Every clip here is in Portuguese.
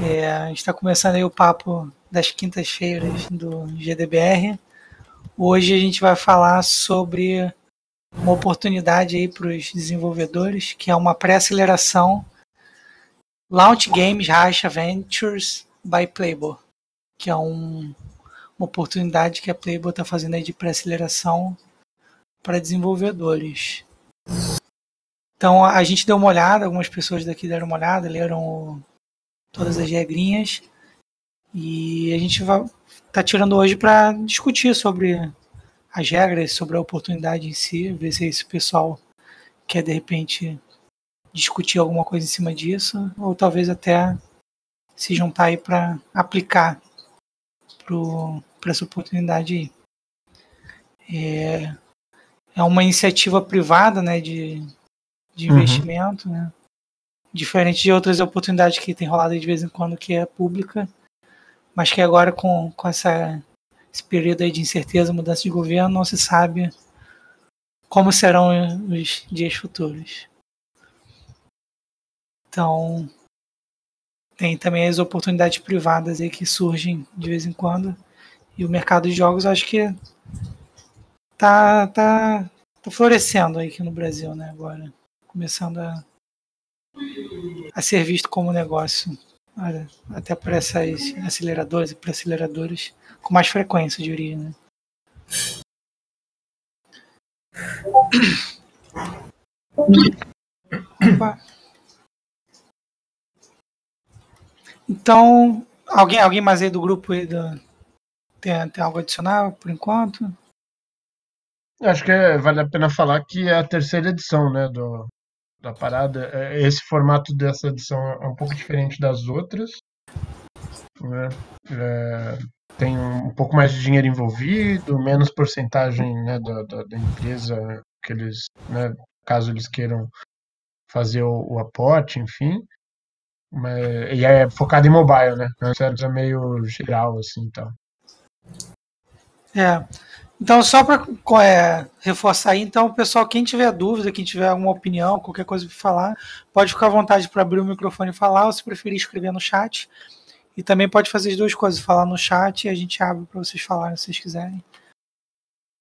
É, a gente está começando aí o papo das quintas-feiras do GDBR. Hoje a gente vai falar sobre uma oportunidade aí para os desenvolvedores, que é uma pré-aceleração Launch Games Racha Ventures by Playboy, que é um, uma oportunidade que a Playboy está fazendo aí de pré-aceleração para desenvolvedores. Então a gente deu uma olhada, algumas pessoas daqui deram uma olhada, leram todas as regrinhas e a gente vai tá tirando hoje para discutir sobre as regras, sobre a oportunidade em si, ver se esse pessoal quer de repente discutir alguma coisa em cima disso, ou talvez até se juntar aí para aplicar para essa oportunidade. É, é uma iniciativa privada né, de, de uhum. investimento, né? Diferente de outras oportunidades que tem rolado de vez em quando que é pública, mas que agora com, com essa, esse período aí de incerteza, mudança de governo, não se sabe como serão os dias futuros. Então, tem também as oportunidades privadas aí que surgem de vez em quando. E o mercado de jogos acho que tá, tá, tá florescendo aí aqui no Brasil, né, agora. Começando a, a ser visto como negócio. Até por essas aceleradoras e por aceleradoras com mais frequência, diria, né? Então, alguém, alguém mais aí do grupo aí do, tem, tem algo adicional por enquanto? Acho que vale a pena falar que é a terceira edição, né, do, da parada. É, esse formato dessa edição é um pouco diferente das outras. Né? É, tem um pouco mais de dinheiro envolvido, menos porcentagem né, da, da, da empresa que eles, né, caso eles queiram fazer o, o aporte, enfim. Mas, e é focado em mobile, né? É meio geral, assim, então. É. Então, só para é, reforçar aí, então, pessoal, quem tiver dúvida, quem tiver alguma opinião, qualquer coisa para falar, pode ficar à vontade para abrir o microfone e falar, ou se preferir escrever no chat. E também pode fazer as duas coisas, falar no chat e a gente abre para vocês falarem se vocês quiserem.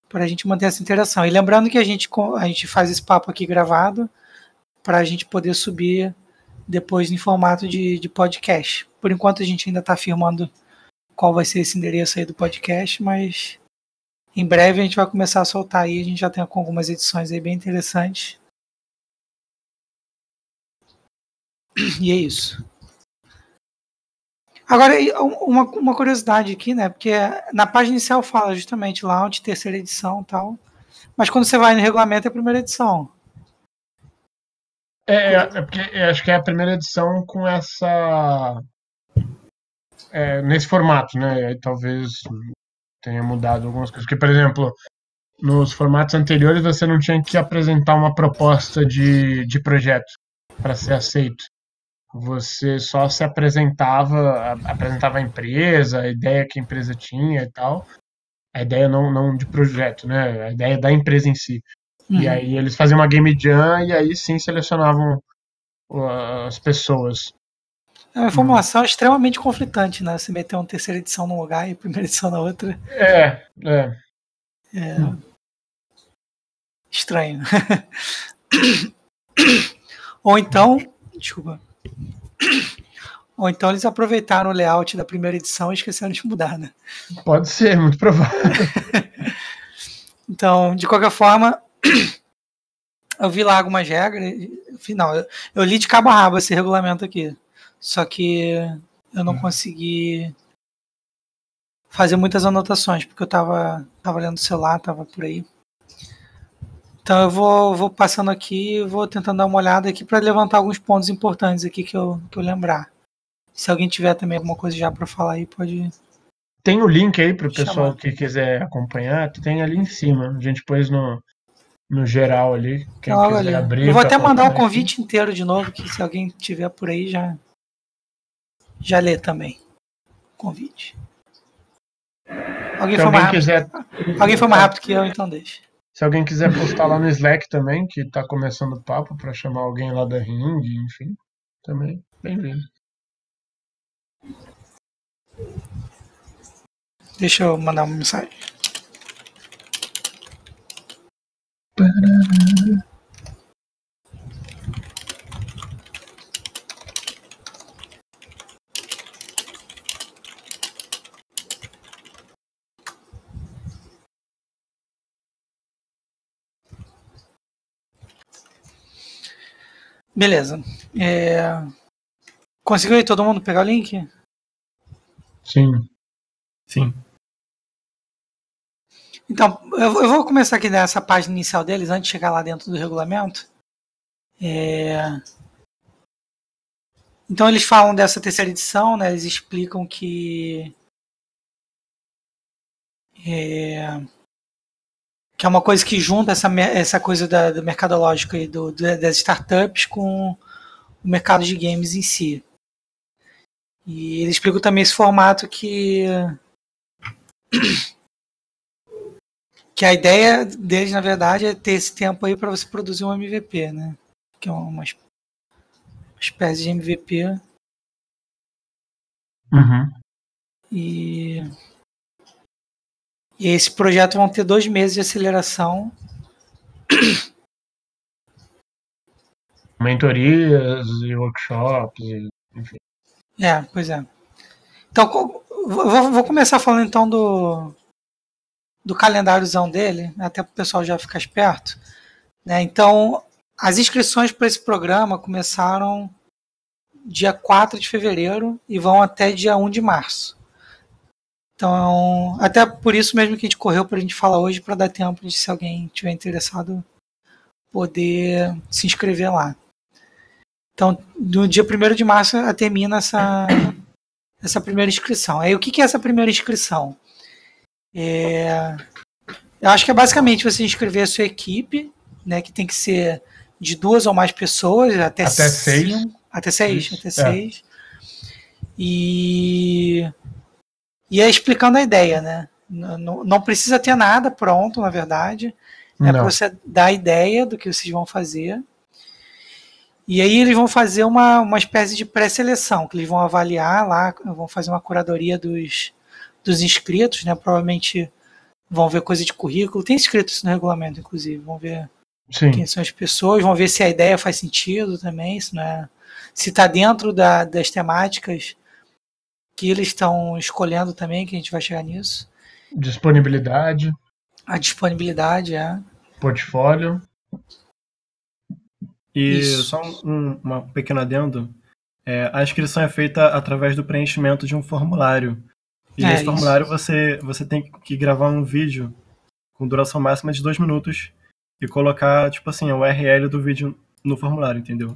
Para a gente manter essa interação. E lembrando que a gente, a gente faz esse papo aqui gravado para a gente poder subir depois em formato de, de podcast. Por enquanto a gente ainda está afirmando qual vai ser esse endereço aí do podcast, mas em breve a gente vai começar a soltar aí. A gente já tem algumas edições aí bem interessantes. E é isso. Agora, uma, uma curiosidade aqui, né? Porque na página inicial fala justamente launch, terceira edição tal. Mas quando você vai no regulamento é a primeira edição. É, é, é porque acho que é a primeira edição com essa. É, nesse formato, né? Aí talvez tenha mudado algumas coisas. Porque, por exemplo, nos formatos anteriores você não tinha que apresentar uma proposta de, de projeto para ser aceito. Você só se apresentava, apresentava a empresa, a ideia que a empresa tinha e tal. A ideia não, não de projeto, né? A ideia da empresa em si. Uhum. E aí eles faziam uma game jam e aí sim selecionavam as pessoas. É uma formulação uhum. extremamente conflitante, né? Se meter uma terceira edição num lugar e primeira edição na outra. É, é. é... Uhum. Estranho. Ou então, desculpa. Ou então eles aproveitaram o layout da primeira edição e esqueceram de mudar, né? Pode ser, muito provável. então, de qualquer forma, eu vi lá algumas regras. Final, eu, eu li de cabo a rabo esse regulamento aqui. Só que eu não hum. consegui fazer muitas anotações, porque eu tava, tava lendo o celular, tava por aí. Então eu vou, vou passando aqui vou tentando dar uma olhada aqui para levantar alguns pontos importantes aqui que eu, que eu lembrar. Se alguém tiver também alguma coisa já para falar aí, pode. Tem o link aí para o pessoal que quiser acompanhar, tem ali em cima. A gente pôs no, no geral ali. Quem quiser ali. abrir. Eu vou até mandar o convite aqui. inteiro de novo, que se alguém tiver por aí já já lê também. Convite. Alguém, foi mais, quiser... alguém foi mais rápido que eu, então deixa. Se alguém quiser postar lá no Slack também, que tá começando o papo para chamar alguém lá da Ring, enfim, também bem-vindo. Deixa eu mandar uma mensagem. Beleza. É... Conseguiu aí todo mundo pegar o link? Sim. Sim. Então, eu vou começar aqui nessa página inicial deles, antes de chegar lá dentro do regulamento. É... Então, eles falam dessa terceira edição, né? eles explicam que. É... Que é uma coisa que junta essa, essa coisa da, do mercadológico e do, das startups com o mercado de games em si. E eles explicam também esse formato que que a ideia deles, na verdade, é ter esse tempo aí para você produzir um MVP, né? Que é uma, uma espécie de MVP. Uhum. E, e esse projeto vão ter dois meses de aceleração. Mentorias e workshops, enfim. É, pois é. Então, vou, vou começar falando então do, do calendáriozão dele, né, até para o pessoal já ficar esperto. Né? Então, as inscrições para esse programa começaram dia 4 de fevereiro e vão até dia 1 de março. Então, até por isso mesmo que a gente correu para a gente falar hoje, para dar tempo de, se alguém tiver interessado, poder se inscrever lá. Então, no dia 1 de março termina essa, essa primeira inscrição. Aí, o que é essa primeira inscrição? É, eu acho que é basicamente você inscrever a sua equipe, né, que tem que ser de duas ou mais pessoas, até, até seis. Cinco, até seis, até é. seis. E, e é explicando a ideia, né? Não, não precisa ter nada pronto, na verdade. É para você dar a ideia do que vocês vão fazer. E aí eles vão fazer uma, uma espécie de pré-seleção, que eles vão avaliar lá, vão fazer uma curadoria dos, dos inscritos, né? Provavelmente vão ver coisa de currículo. Tem escrito isso no regulamento, inclusive. Vão ver Sim. quem são as pessoas, vão ver se a ideia faz sentido também, se não é. Se está dentro da, das temáticas que eles estão escolhendo também, que a gente vai chegar nisso. Disponibilidade. A disponibilidade, é. Portfólio. E Isso. só um, uma pequena adendo. É, a inscrição é feita através do preenchimento de um formulário e é, nesse formulário você, você tem que gravar um vídeo com duração máxima de dois minutos e colocar, tipo assim, o URL do vídeo no formulário, entendeu?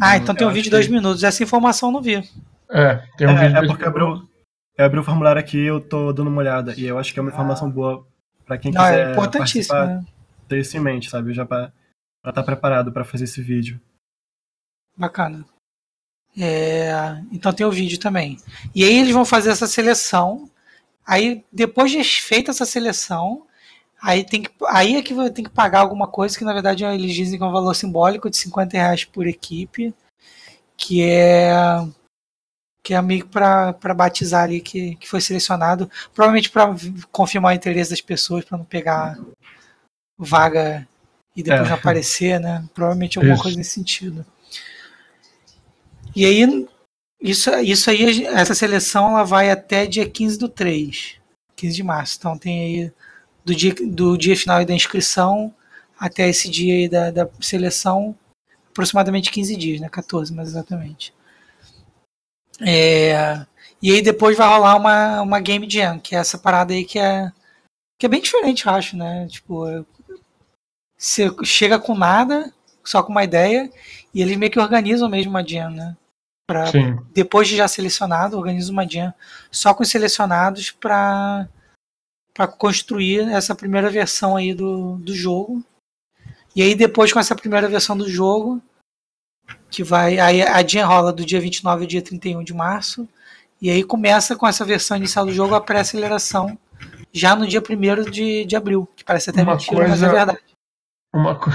Ah, então, então tem um vídeo de dois que... minutos. Essa informação eu não vi. É, tem um é, vídeo. É porque abriu, eu abri o formulário aqui eu tô dando uma olhada. E eu acho que é uma informação ah. boa para quem é quiser. É importantíssimo. Né? Ter isso em mente, sabe? Já pra estar tá preparado para fazer esse vídeo. Bacana. É, então tem o vídeo também. E aí eles vão fazer essa seleção. Aí, depois de feita essa seleção, aí, tem que, aí é que tem que pagar alguma coisa que na verdade eles dizem que é um valor simbólico de 50 reais por equipe, que é que é meio para batizar ali que, que foi selecionado, provavelmente para confirmar o interesse das pessoas, para não pegar vaga e depois é. não aparecer, né? Provavelmente alguma Isso. coisa nesse sentido. E aí, isso, isso aí, essa seleção ela vai até dia 15 do 3, 15 de março. Então tem aí do dia, do dia final da inscrição até esse dia da, da seleção, aproximadamente 15 dias, né? 14, mais exatamente. É, e aí depois vai rolar uma, uma Game Jam, que é essa parada aí que é, que é bem diferente, eu acho, né? Tipo, você chega com nada, só com uma ideia, e eles meio que organizam mesmo uma jam, né? Pra, depois de já selecionado, organiza uma jam só com os selecionados para para construir essa primeira versão aí do, do jogo. E aí depois com essa primeira versão do jogo, que vai aí a jam rola do dia 29 ao dia 31 de março, e aí começa com essa versão inicial do jogo a pré-aceleração já no dia 1 de, de abril, que parece até uma mentira, coisa, mas é verdade. Uma, co...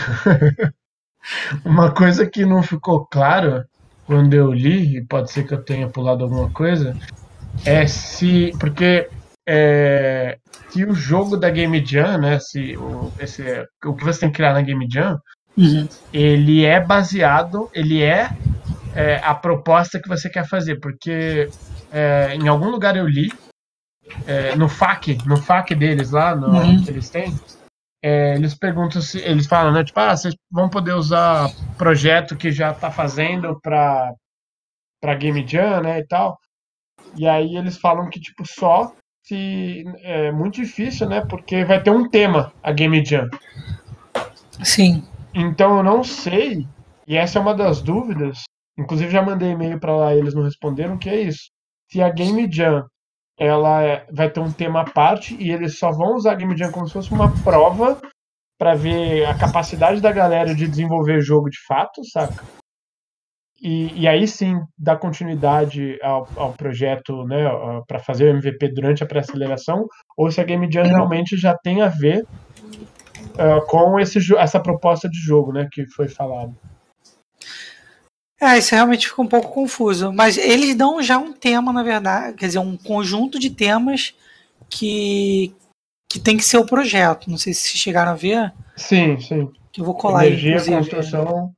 uma coisa que não ficou claro quando eu li, e pode ser que eu tenha pulado alguma coisa, é se. Porque é, se o jogo da Game Jam, né? Se o, esse, o que você tem que criar na Game Jam, uhum. ele é baseado, ele é, é, a proposta que você quer fazer, porque é, em algum lugar eu li, é, no FAQ, no FAQ deles lá, no, uhum. que eles têm, é, eles perguntam se eles falam, né? Tipo, ah, vocês vão poder usar projeto que já está fazendo para para Game Jam, né, e tal. E aí eles falam que tipo só se é muito difícil, né? Porque vai ter um tema a Game Jam. Sim. Então eu não sei, e essa é uma das dúvidas. Inclusive já mandei e-mail para lá, eles não responderam, que é isso. Se a Game Jam ela é, vai ter um tema à parte e eles só vão usar a Game Jam como se fosse uma prova para ver a capacidade da galera de desenvolver jogo de fato, saca? E, e aí sim dar continuidade ao, ao projeto, né, para fazer o MVP durante a pré-aceleração, ou se a Game Jam realmente já tem a ver uh, com esse, essa proposta de jogo, né, que foi falado. É, isso realmente fica um pouco confuso. Mas eles dão já um tema, na verdade, quer dizer, um conjunto de temas que, que tem que ser o projeto. Não sei se chegaram a ver. Sim, sim. Que eu vou colar Energia, aí, construção,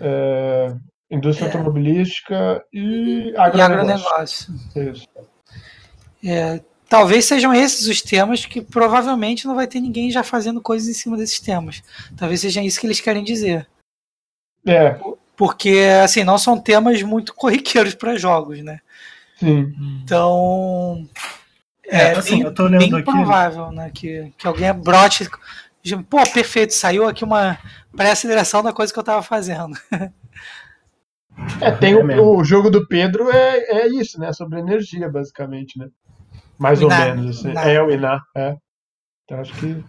é, indústria é. automobilística e agronegócio. E agronegócio. Isso. É, talvez sejam esses os temas que provavelmente não vai ter ninguém já fazendo coisas em cima desses temas. Talvez seja isso que eles querem dizer. É porque assim não são temas muito corriqueiros para jogos, né? Sim. Então é, é assim, bem, eu tô lendo bem aqui. provável, né, que, que alguém brote, pô, perfeito, saiu aqui uma pré-aceleração da coisa que eu tava fazendo. É, tem o, o, jogo do Pedro é, é isso, né? Sobre energia, basicamente, né? Mais ou menos. Assim. É o Iná, é. Então acho que.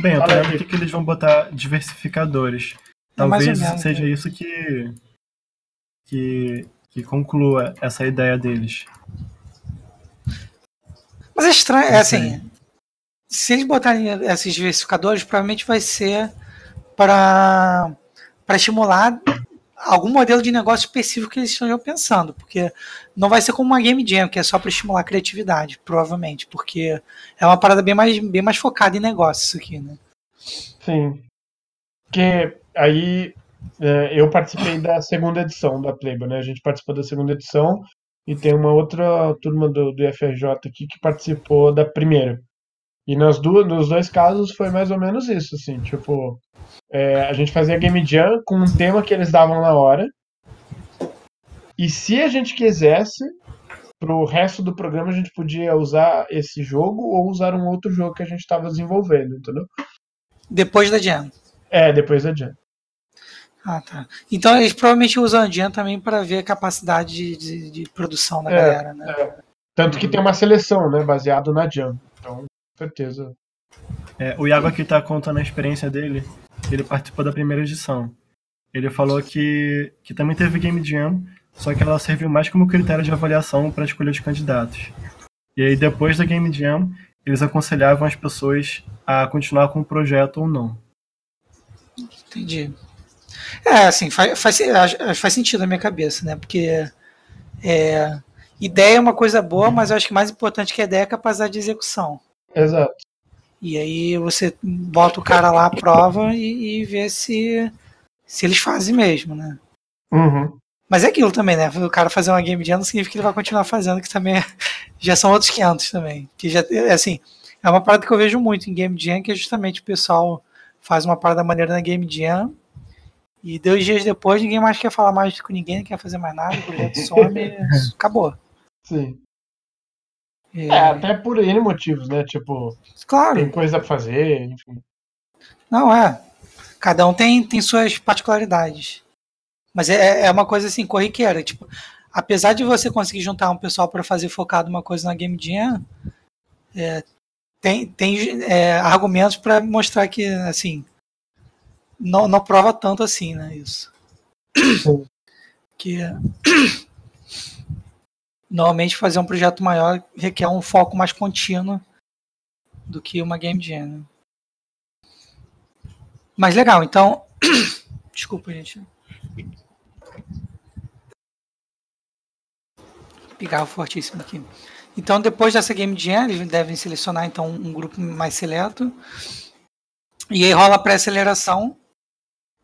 Bem, eu tô vendo que eles vão botar diversificadores. É Talvez menos, seja né? isso que, que, que conclua essa ideia deles. Mas é estranho, é assim, se eles botarem esses diversificadores, provavelmente vai ser para para estimular algum modelo de negócio específico que eles estejam pensando, porque não vai ser como uma game jam, que é só para estimular a criatividade, provavelmente, porque é uma parada bem mais, bem mais focada em negócio isso aqui, né? Sim. Que aí é, eu participei da segunda edição da Playboy, né? A gente participou da segunda edição e tem uma outra turma do, do FRJ aqui que participou da primeira. E nas duas, nos dois casos foi mais ou menos isso, assim, tipo, é, a gente fazia Game Jam com um tema que eles davam na hora. E se a gente quisesse, pro resto do programa a gente podia usar esse jogo ou usar um outro jogo que a gente estava desenvolvendo, entendeu? Depois da Jam. É, depois da Jam. Ah, tá. Então eles provavelmente usam a Jam também para ver a capacidade de, de, de produção da é, galera, né? É. Tanto que tem uma seleção, né, baseado na Jam. Então, certeza. É, o Iago aqui tá contando a experiência dele. Ele participou da primeira edição. Ele falou que, que também teve Game Jam, só que ela serviu mais como critério de avaliação para escolher os candidatos. E aí, depois da Game Jam, eles aconselhavam as pessoas a continuar com o projeto ou não. Entendi. É, assim, faz, faz, faz sentido na minha cabeça, né? Porque é, ideia é uma coisa boa, mas eu acho que mais importante que a ideia é a capacidade de execução. Exato. E aí você bota o cara lá à prova e, e vê se, se eles fazem mesmo, né? Uhum. Mas é aquilo também, né? O cara fazer uma game jam não significa que ele vai continuar fazendo, que também é, já são outros 500 também. Que já, assim, é uma parada que eu vejo muito em game jam, que é justamente o pessoal faz uma parada maneira na game jam e dois dias depois, ninguém mais quer falar mais com ninguém, não quer fazer mais nada, o projeto some, acabou. Sim. É... é, até por N motivos, né? Tipo, claro. tem coisa pra fazer, enfim. Não, é. Cada um tem, tem suas particularidades. Mas é, é uma coisa assim, corriqueira. Tipo, apesar de você conseguir juntar um pessoal para fazer focado uma coisa na Game Jam, é, tem, tem é, argumentos para mostrar que, assim, não, não prova tanto assim, né? Isso. Sim. Que normalmente fazer um projeto maior requer um foco mais contínuo do que uma game jam. Né? Mas legal, então. Desculpa, gente. Pigarro fortíssimo aqui. Então, depois dessa Game Jam, eles devem selecionar então um grupo mais seleto. E aí rola a pré-aceleração,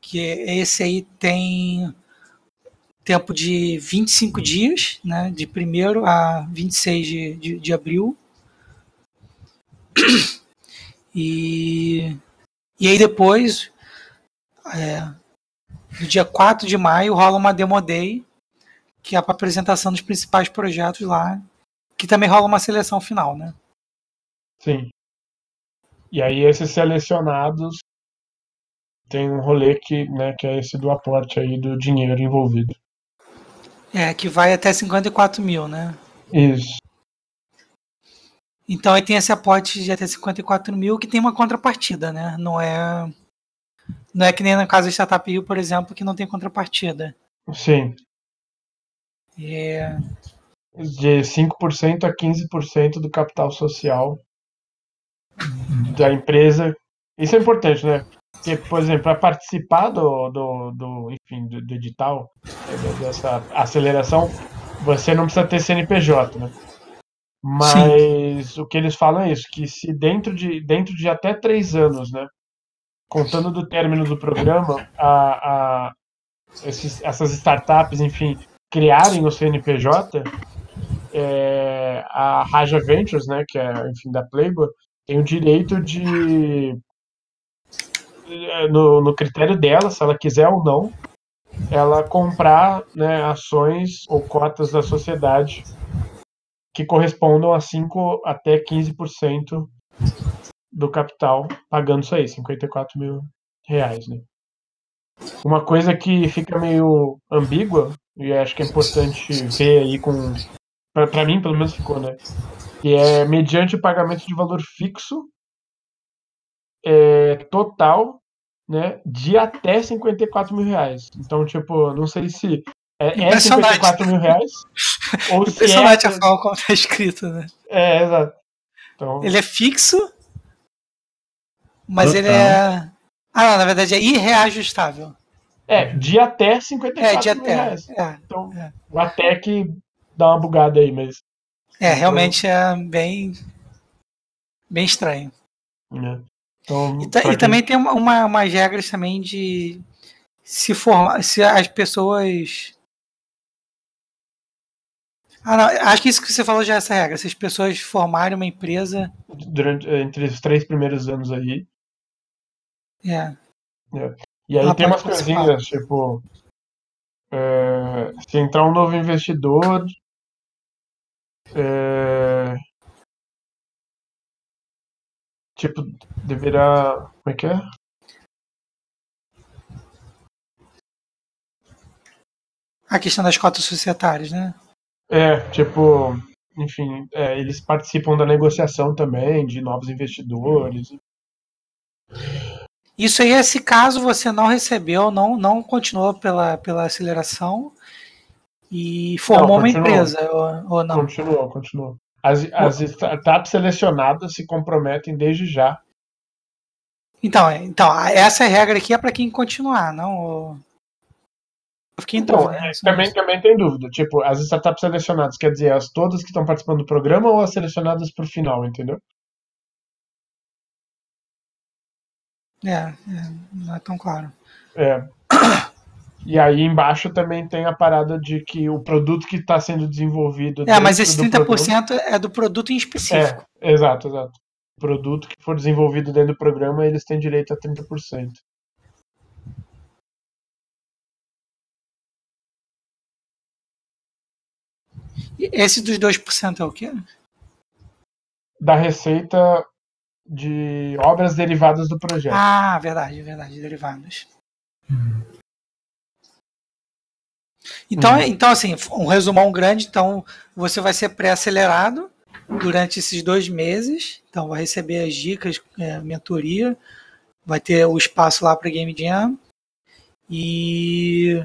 que esse aí tem tempo de 25 dias, né, de 1 a 26 de, de, de abril. E, e aí depois, é, no dia 4 de maio, rola uma Demo Day, que é para apresentação dos principais projetos lá, que também rola uma seleção final, né? Sim. E aí esses selecionados tem um rolê que, né, que é esse do aporte aí do dinheiro envolvido. É, que vai até 54 mil, né? Isso. Então aí tem esse aporte de até 54 mil que tem uma contrapartida, né? Não é. Não é que nem na casa da Startup Rio, por exemplo, que não tem contrapartida. Sim. É... De 5% a 15% do capital social da empresa. Isso é importante, né? Porque, por exemplo, para participar do, do, do, enfim, do, do edital, dessa aceleração, você não precisa ter CNPJ, né? Mas Sim. o que eles falam é isso, que se dentro de, dentro de até três anos, né? Contando do término do programa, a, a esses, essas startups, enfim, criarem o CNPJ, é, a Raja Ventures, né, que é, enfim, da Playboy, tem o direito de no, no critério dela, se ela quiser ou não, ela comprar né, ações ou cotas da sociedade que correspondam a 5 até 15% do capital, pagando isso aí, 54 mil reais. Né? Uma coisa que fica meio ambígua, e acho que é importante ver aí com. Para mim, pelo menos ficou, né? Que é mediante o pagamento de valor fixo é, total né, de até 54 mil reais. Então, tipo, não sei se é, é 54 mil reais ou se é... a forma como tá escrito, né? É, exato. Então... Ele é fixo, mas Total. ele é... Ah, não, na verdade é irreajustável. É, de até 54 é, de mil até, reais. É, então, é. o até que dá uma bugada aí, mas... É, realmente é bem... bem estranho. É. Então, e, e também tem uma, uma, umas regras também de se formar, se as pessoas. Ah, não, acho que isso que você falou já é essa regra. Se as pessoas formarem uma empresa. Durante, entre os três primeiros anos aí. É. é. E aí tem umas coisinhas, tipo. É, se entrar um novo investidor. É, Tipo, deverá. Como é que é? A questão das cotas societárias, né? É, tipo, enfim, é, eles participam da negociação também de novos investidores. Isso aí, se caso você não recebeu, não, não continuou pela, pela aceleração e formou não, uma empresa, ou, ou não? Continuou, continuou. As, as startups selecionadas se comprometem desde já. Então, então essa regra aqui é para quem continuar, não. Eu fiquei então, dúvida, né? também, também tem dúvida. Tipo, as startups selecionadas, quer dizer, as todas que estão participando do programa ou as selecionadas por final, entendeu? É, é não é tão claro. É. E aí embaixo também tem a parada de que o produto que está sendo desenvolvido. É, mas esse 30% produto, é do produto em específico. É, exato, exato. O produto que for desenvolvido dentro do programa, eles têm direito a 30%. Esse dos 2% é o quê? Da receita de obras derivadas do projeto. Ah, verdade, verdade, derivadas. Hum. Então, uhum. então, assim, um resumão grande, então você vai ser pré-acelerado durante esses dois meses, então vai receber as dicas, é, mentoria, vai ter o espaço lá para Game Jam e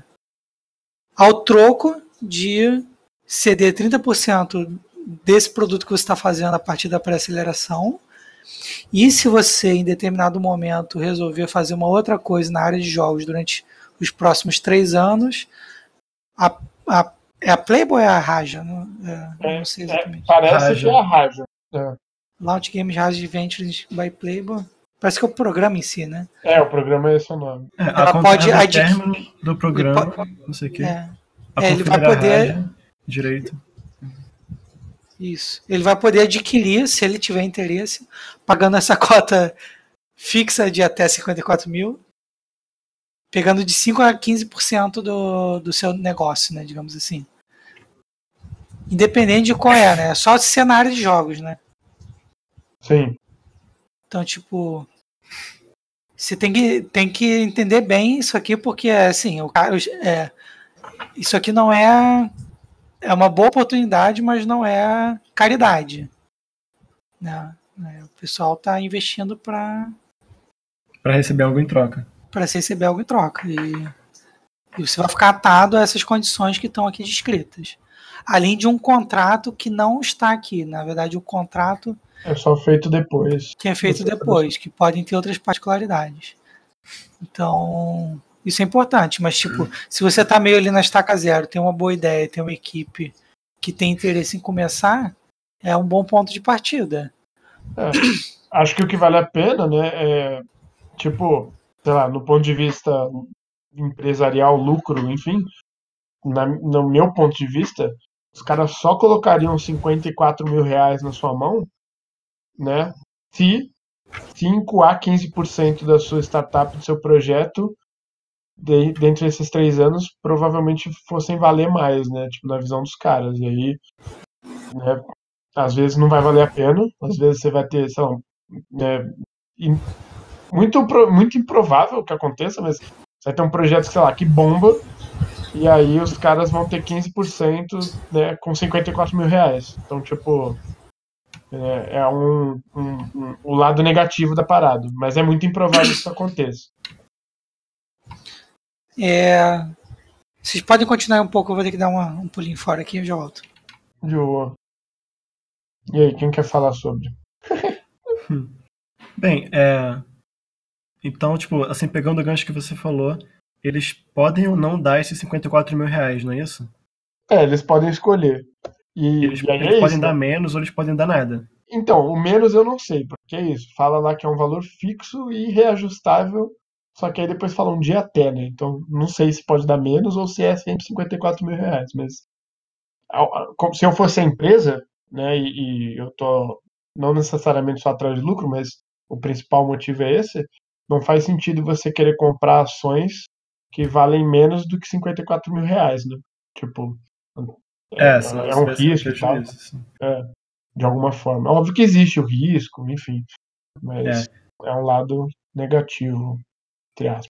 ao troco de ceder 30% desse produto que você está fazendo a partir da pré-aceleração. E se você, em determinado momento, resolver fazer uma outra coisa na área de jogos durante os próximos três anos. A, a, é a Playboy ou é a Raja? Não, é, não sei exatamente. parece Raja. que é a Raja. Launch Games Raja Ventures by Playboy. Parece que é o programa em si, né? É, o programa é esse o nome. É, ela pode adquirir do programa, pode, não sei o quê. É, é ele vai poder rádio, direito. Isso. Ele vai poder adquirir, se ele tiver interesse, pagando essa cota fixa de até 54 mil, pegando de 5 a 15% do, do seu negócio, né? Digamos assim. Independente de qual é, né? É só cenário de jogos, né? Sim. Então, tipo, você tem que, tem que entender bem isso aqui, porque, assim, o cara, é, isso aqui não é, é uma boa oportunidade, mas não é caridade. Né? É, o pessoal está investindo para. Para receber algo em troca. Para receber algo em troca. E, e você vai ficar atado a essas condições que estão aqui descritas. Além de um contrato que não está aqui. Na verdade, o contrato é só feito depois. Que é feito depois, que podem ter outras particularidades. Então, isso é importante, mas tipo, se você tá meio ali na estaca zero, tem uma boa ideia, tem uma equipe que tem interesse em começar, é um bom ponto de partida. É, acho que o que vale a pena, né, é tipo, sei lá, no ponto de vista empresarial, lucro, enfim, na, no meu ponto de vista, os caras só colocariam 54 mil reais na sua mão né? Se 5 a 15% da sua startup, do seu projeto, de, dentro desses três anos, provavelmente fossem valer mais, né? Tipo, na visão dos caras. E aí, né, às vezes não vai valer a pena, às vezes você vai ter, sei lá, né, muito, muito improvável que aconteça, mas você vai ter um projeto, sei lá, que bomba, e aí os caras vão ter 15% né, com 54 mil reais. Então, tipo, é, é um, um, um, o lado negativo da parada, mas é muito improvável que isso aconteça. É, vocês podem continuar um pouco, eu vou ter que dar uma, um pulinho fora aqui e já volto. Boa. E aí, quem quer falar sobre? Bem, é... Então, tipo, assim, pegando o gancho que você falou, eles podem ou não dar esses 54 mil reais, não é isso? É, eles podem escolher. E, eles, e eles é podem dar menos ou eles podem dar nada. Então, o menos eu não sei, porque é isso. Fala lá que é um valor fixo e reajustável, só que aí depois fala um dia até, né? Então, não sei se pode dar menos ou se é sempre 54 mil reais, mas se eu fosse a empresa, né, e, e eu tô não necessariamente só atrás de lucro, mas o principal motivo é esse, não faz sentido você querer comprar ações que valem menos do que 54 mil reais, né? Tipo, é, é, é um risco e tal. É, de alguma forma. Óbvio que existe o risco, enfim. Mas é, é um lado negativo, entre aspas.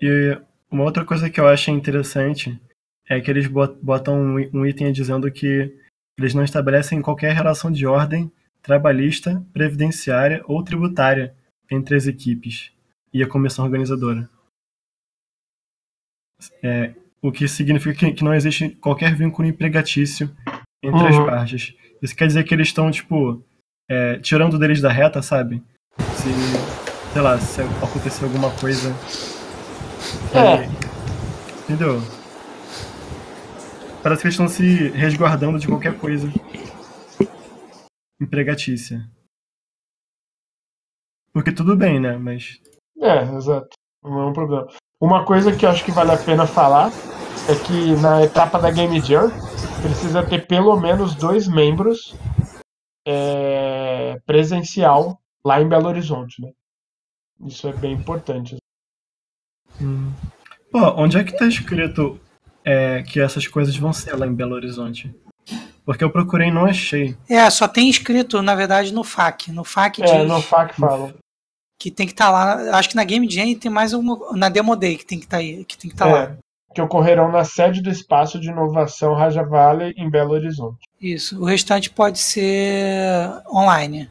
E uma outra coisa que eu acho interessante é que eles botam um item dizendo que eles não estabelecem qualquer relação de ordem trabalhista, previdenciária ou tributária entre as equipes e a comissão organizadora. É, o que significa que não existe qualquer vínculo empregatício entre uhum. as partes. Isso quer dizer que eles estão, tipo, é, tirando deles da reta, sabe? Se, sei lá, se acontecer alguma coisa. É. Entendeu? Parece que eles estão se resguardando de qualquer coisa empregatícia. Porque tudo bem, né? Mas. É, exato. Não é um problema. Uma coisa que eu acho que vale a pena falar é que na etapa da Game Jam precisa ter pelo menos dois membros é, presencial lá em Belo Horizonte, né? Isso é bem importante. Hum. Pô, onde é que tá escrito é, que essas coisas vão ser lá em Belo Horizonte? Porque eu procurei e não achei. É, só tem escrito, na verdade, no FAQ. No FAQ é, diz... no FAQ fala que tem que estar tá lá. Acho que na Game Jam tem mais uma. Na Demo Day que tem que tá estar que tem que estar tá é, lá. Que ocorrerão na sede do Espaço de Inovação Raja Valley, em Belo Horizonte. Isso. O restante pode ser online.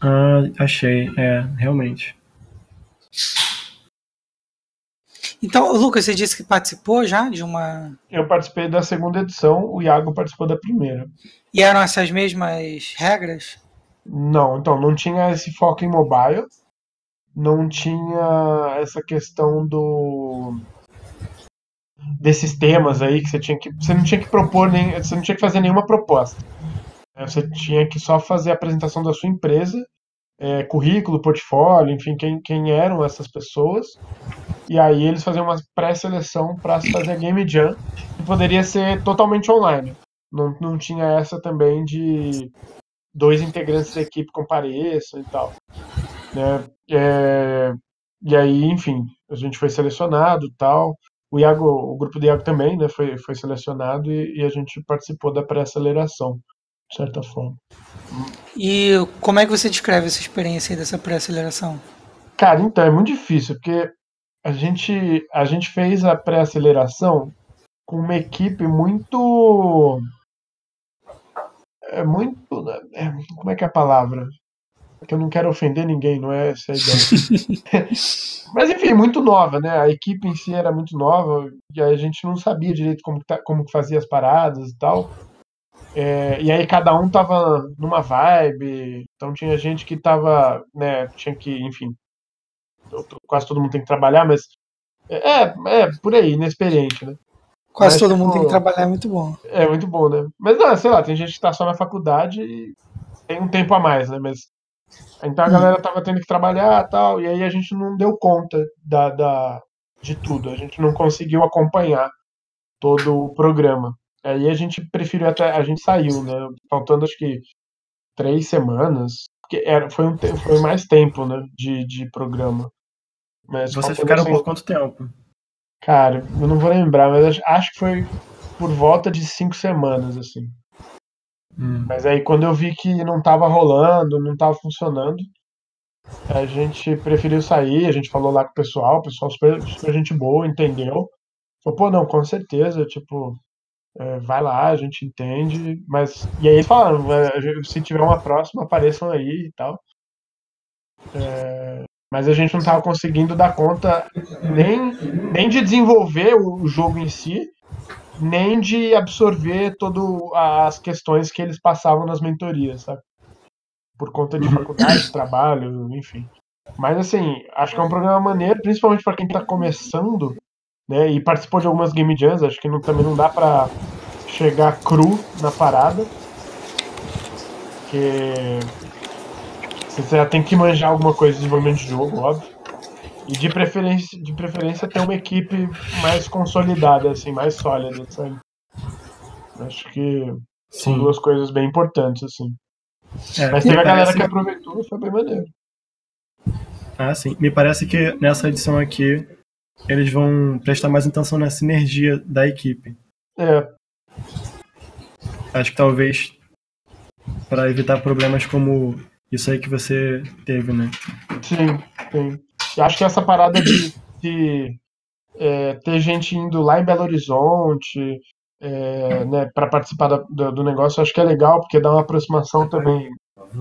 Ah, achei. É, realmente. Então, Lucas, você disse que participou já de uma. Eu participei da segunda edição, o Iago participou da primeira. E eram essas mesmas regras? Não, então não tinha esse foco em mobile, não tinha essa questão do desses temas aí que você tinha que você não tinha que propor nem você não tinha que fazer nenhuma proposta você tinha que só fazer a apresentação da sua empresa é, currículo portfólio enfim quem, quem eram essas pessoas. E aí eles faziam uma pré-seleção para fazer a game jam que poderia ser totalmente online. Não, não tinha essa também de dois integrantes da equipe compareçam e tal né? É, e aí enfim a gente foi selecionado tal. O Iago, o grupo do Iago também, né, foi, foi selecionado e, e a gente participou da pré-aceleração, de certa forma. E como é que você descreve essa experiência aí dessa pré-aceleração? Cara, então, é muito difícil, porque a gente, a gente fez a pré-aceleração com uma equipe muito. É muito. É, como é que é a palavra? que eu não quero ofender ninguém, não é essa a ideia. Mas enfim, muito nova, né? A equipe em si era muito nova e a gente não sabia direito como, tá, como fazia as paradas e tal. É, e aí cada um tava numa vibe, então tinha gente que tava, né, tinha que, enfim, quase todo mundo tem que trabalhar, mas é, é por aí, inexperiente, né? Quase mas, todo mundo tem que trabalhar, é muito bom. É muito bom, né? Mas não, sei lá, tem gente que tá só na faculdade e tem um tempo a mais, né? Mas então a galera tava tendo que trabalhar tal, e aí a gente não deu conta da, da, de tudo, a gente não conseguiu acompanhar todo o programa. Aí a gente preferiu até, a gente saiu, né? Faltando acho que três semanas, porque era, foi, um, foi mais tempo, né? De, de programa. Mas Vocês ficaram assim, por quanto tempo? Cara, eu não vou lembrar, mas acho que foi por volta de cinco semanas, assim. Hum. Mas aí quando eu vi que não estava rolando, não estava funcionando, a gente preferiu sair, a gente falou lá com o pessoal, o pessoal super, super gente boa, entendeu. Falou, pô, não, com certeza, tipo, é, vai lá, a gente entende, mas. E aí eles falaram, se tiver uma próxima, apareçam aí e tal. É, mas a gente não estava conseguindo dar conta nem, nem de desenvolver o jogo em si, nem de absorver todas as questões que eles passavam nas mentorias, sabe? Por conta de faculdade, trabalho, enfim. Mas assim, acho que é um programa maneiro, principalmente para quem está começando, né? E participou de algumas game jams, acho que não, também não dá para chegar cru na parada. Porque você já tem que manjar alguma coisa de desenvolvimento de jogo, óbvio. E de preferência, de preferência ter uma equipe mais consolidada, assim, mais sólida, sabe? Acho que Sim. são duas coisas bem importantes, assim. É, Mas teve a galera que aproveitou e foi bem maneiro. Ah, sim. Me parece que nessa edição aqui eles vão prestar mais atenção na sinergia da equipe. É. Acho que talvez para evitar problemas como isso aí que você teve, né? Sim, sim. Acho que essa parada de, de é, ter gente indo lá em Belo Horizonte é, né, para participar do, do, negócio, acho que é legal, porque dá uma aproximação também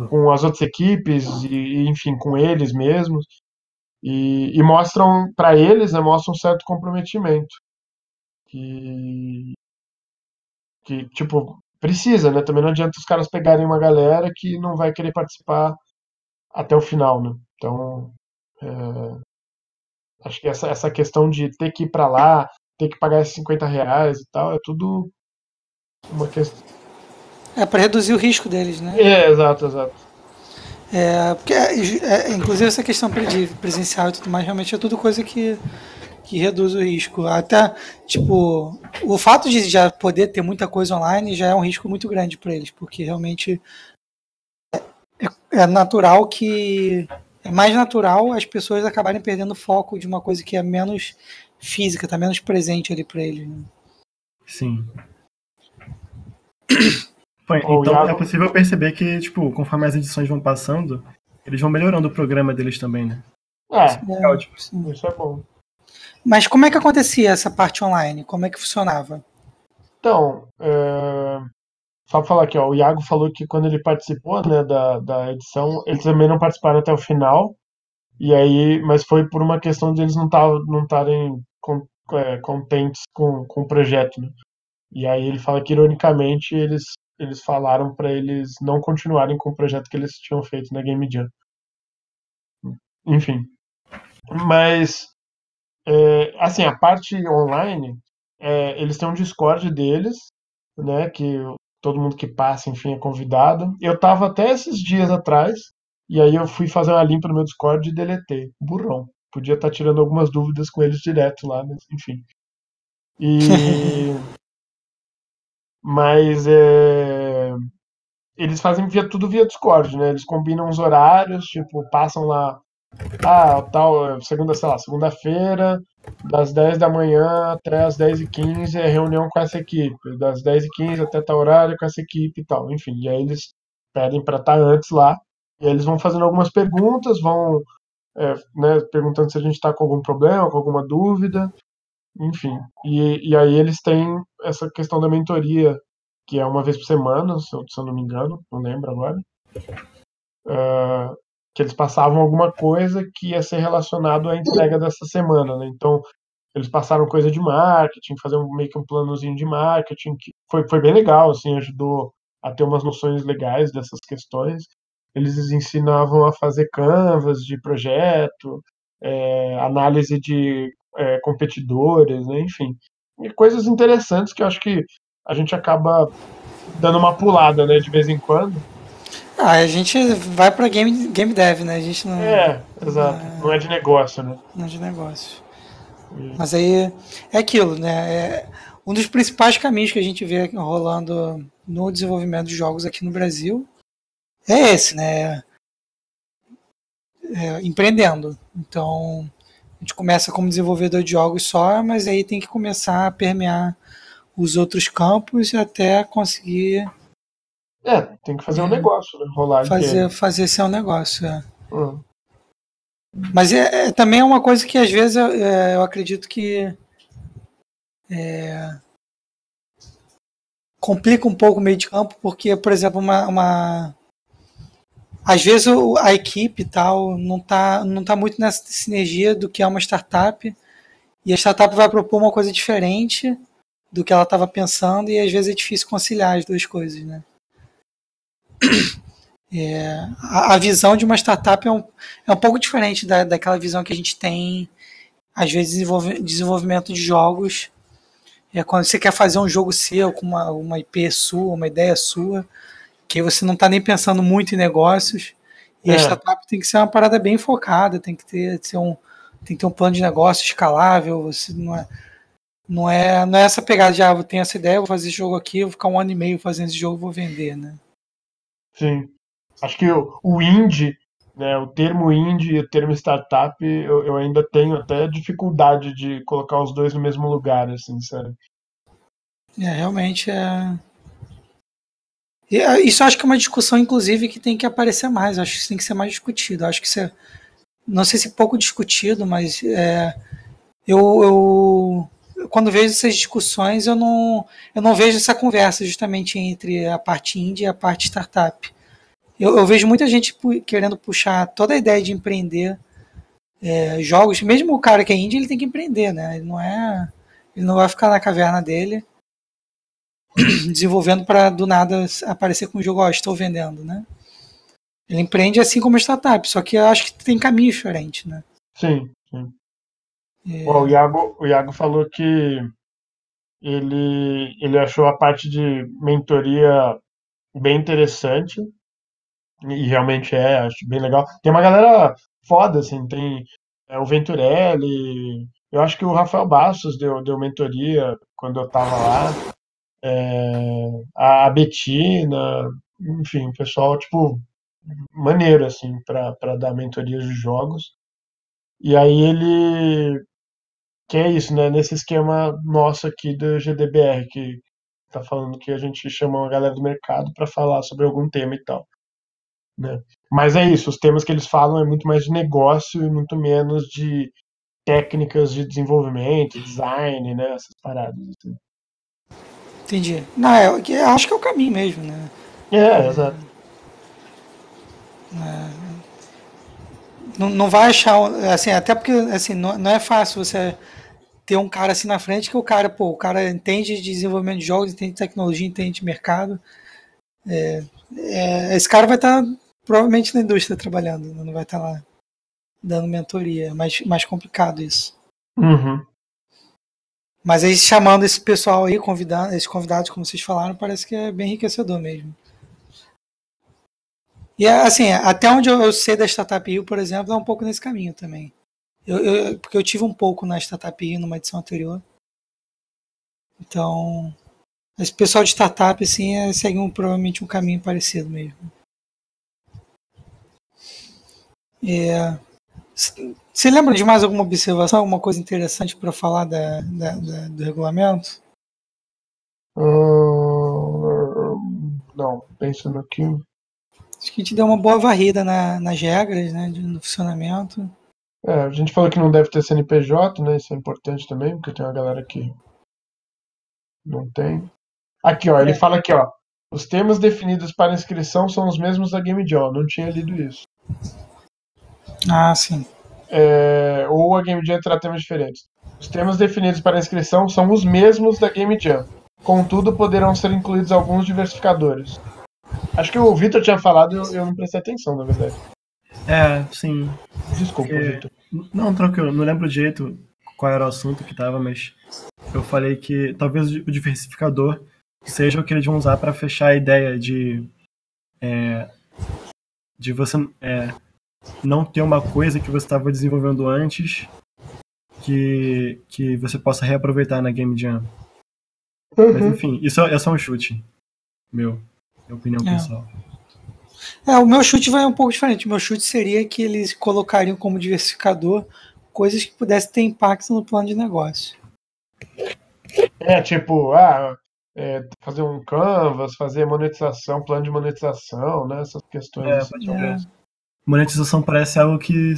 com as outras equipes e, enfim, com eles mesmos. E, e mostram para eles, né, mostram um certo comprometimento. Que, que, tipo, precisa, né? Também não adianta os caras pegarem uma galera que não vai querer participar até o final, né? Então, é, acho que essa, essa questão de ter que ir para lá, ter que pagar esses 50 reais e tal, é tudo uma questão. É para reduzir o risco deles, né? É, exato, exato. É, porque, é, é, inclusive, essa questão presencial e tudo mais, realmente é tudo coisa que, que reduz o risco. Até, tipo, o fato de já poder ter muita coisa online já é um risco muito grande para eles, porque realmente é, é natural que é mais natural as pessoas acabarem perdendo foco de uma coisa que é menos física, tá menos presente ali para eles. Né? Sim. Então é possível perceber que, tipo, conforme as edições vão passando, eles vão melhorando o programa deles também, né? É, é, ótimo. Sim. Isso é bom. Mas como é que acontecia essa parte online? Como é que funcionava? Então, é... Só pra falar aqui, ó, o Iago falou que quando ele participou né, da, da edição, eles também não participaram até o final. E aí, mas foi por uma questão de eles não estarem não é, contentes com, com o projeto. Né? E aí ele fala que ironicamente eles, eles falaram para eles não continuarem com o projeto que eles tinham feito na Game Jam. Enfim, Mas, é, assim, a parte online, é, eles têm um Discord deles, né? Que todo mundo que passa, enfim, é convidado. Eu tava até esses dias atrás, e aí eu fui fazer uma limpa no meu Discord e deletei. Burrão. Podia estar tá tirando algumas dúvidas com eles direto lá, mas enfim. E. mas é. Eles fazem via, tudo via Discord, né? Eles combinam os horários, tipo, passam lá. Ah, tal, segunda, sei lá, segunda-feira, das 10 da manhã até as 10 e 15 é reunião com essa equipe. Das 10 e 15 até tal horário com essa equipe e tal. Enfim, e aí eles pedem para estar tá antes lá. E eles vão fazendo algumas perguntas, vão é, né, perguntando se a gente está com algum problema, com alguma dúvida, enfim. E, e aí eles têm essa questão da mentoria, que é uma vez por semana, se eu, se eu não me engano, não lembro agora, uh, que eles passavam alguma coisa que ia ser relacionado à entrega dessa semana, né? Então, eles passaram coisa de marketing, fazer um, meio que um planozinho de marketing, que foi, foi bem legal, assim, ajudou a ter umas noções legais dessas questões eles ensinavam a fazer canvas de projeto, é, análise de é, competidores, né, enfim. E coisas interessantes que eu acho que a gente acaba dando uma pulada, né, de vez em quando. Ah, a gente vai para game, game dev, né? A gente não. É, exato. Não é, não é de negócio, né? Não é de negócio. E... Mas aí é aquilo, né? É um dos principais caminhos que a gente vê rolando no desenvolvimento de jogos aqui no Brasil é esse, né? É, empreendendo. Então, a gente começa como desenvolvedor de jogos só, mas aí tem que começar a permear os outros campos até conseguir. É, tem que fazer um negócio, né? Rolar fazer, fazer ser um negócio. É. Uhum. Mas é, é, também é uma coisa que às vezes eu, é, eu acredito que é, complica um pouco o meio de campo, porque, por exemplo, uma, uma, às vezes a equipe tal não está não tá muito nessa sinergia do que é uma startup e a startup vai propor uma coisa diferente do que ela estava pensando e às vezes é difícil conciliar as duas coisas, né? É, a, a, visão de uma startup é um, é um pouco diferente da, daquela visão que a gente tem às vezes desenvolve, desenvolvimento de jogos é quando você quer fazer um jogo seu com uma, uma IP sua, uma ideia sua que você não está nem pensando muito em negócios. E é. a startup tem que ser uma parada bem focada, tem que ter, ser um, tem que ter um plano de negócio escalável. Você não é, não é, não é essa pegada de ah, eu tenho essa ideia, vou fazer esse jogo aqui, vou ficar um ano e meio fazendo esse jogo, vou vender, né? Sim. Acho que o, o indie, né, o termo indie e o termo startup, eu, eu ainda tenho até dificuldade de colocar os dois no mesmo lugar, assim, sério. É, realmente é isso acho que é uma discussão, inclusive, que tem que aparecer mais. Acho que isso tem que ser mais discutido. Acho que isso é, não sei se pouco discutido, mas é, eu, eu, quando vejo essas discussões, eu não, eu não vejo essa conversa justamente entre a parte indie e a parte startup. Eu, eu vejo muita gente querendo puxar toda a ideia de empreender é, jogos. Mesmo o cara que é indie, ele tem que empreender, né? Ele não é, ele não vai ficar na caverna dele desenvolvendo para do nada aparecer com o jogo, ó, estou vendendo, né? Ele empreende assim como startup, só que eu acho que tem caminho diferente, né? Sim, sim. É... Bom, o, Iago, o Iago falou que ele, ele achou a parte de mentoria bem interessante, e realmente é, acho bem legal. Tem uma galera foda, assim, tem é, o Venturelli, eu acho que o Rafael Bastos deu, deu mentoria quando eu tava lá é, a Betina, enfim, o pessoal, tipo, maneiro, assim, para dar mentorias de jogos. E aí ele. Que é isso, né? Nesse esquema nosso aqui do GDBR, que tá falando que a gente chama uma galera do mercado para falar sobre algum tema e tal. Né? Mas é isso, os temas que eles falam é muito mais de negócio e muito menos de técnicas de desenvolvimento, design, né? Essas paradas. Assim. Entendi. Não, é, eu acho que é o caminho mesmo, né? É, exato. É, não, não vai achar, assim, até porque assim, não, não é fácil você ter um cara assim na frente que o cara, pô, o cara entende de desenvolvimento de jogos, entende de tecnologia, entende de mercado. É, é, esse cara vai estar provavelmente na indústria trabalhando, não vai estar lá dando mentoria. É mais, mais complicado isso. Uhum. Mas aí chamando esse pessoal aí, convidando, esses convidados, como vocês falaram, parece que é bem enriquecedor mesmo. E assim, até onde eu sei da Startup Rio, por exemplo, é um pouco nesse caminho também. Eu, eu, porque eu tive um pouco na Startup Rio numa edição anterior. Então, esse pessoal de startup assim, é, segue um, provavelmente um caminho parecido mesmo. É, você lembra de mais alguma observação, alguma coisa interessante para falar da, da, da, do regulamento? Hum, não, pensando aqui. Acho que a gente deu uma boa varrida na, nas regras, né, no funcionamento. É, a gente falou que não deve ter CNPJ, né? Isso é importante também, porque tem uma galera que não tem. Aqui, ó, ele é. fala aqui, ó. Os temas definidos para inscrição são os mesmos da Game Jam. Não tinha lido isso. Ah, sim. É, ou a Game Jam terá temas diferentes. Os temas definidos para inscrição são os mesmos da Game Jam. Contudo, poderão ser incluídos alguns diversificadores. Acho que o Vitor tinha falado e eu, eu não prestei atenção, na verdade. É, sim. Desculpa, Porque... Vitor. Não, tranquilo, não lembro direito qual era o assunto que tava, mas eu falei que talvez o diversificador seja o que eles vão usar para fechar a ideia de é, de você é, não ter uma coisa que você estava desenvolvendo antes que, que você possa reaproveitar na Game Jam. Uhum. Mas enfim, isso é, é só um chute meu. Minha opinião é. pessoal. É, o meu chute vai um pouco diferente. O meu chute seria que eles colocariam como diversificador coisas que pudessem ter impacto no plano de negócio. É, tipo, ah, é, fazer um canvas, fazer monetização, plano de monetização, né? Essas questões. É, assim, é. Monetização parece algo que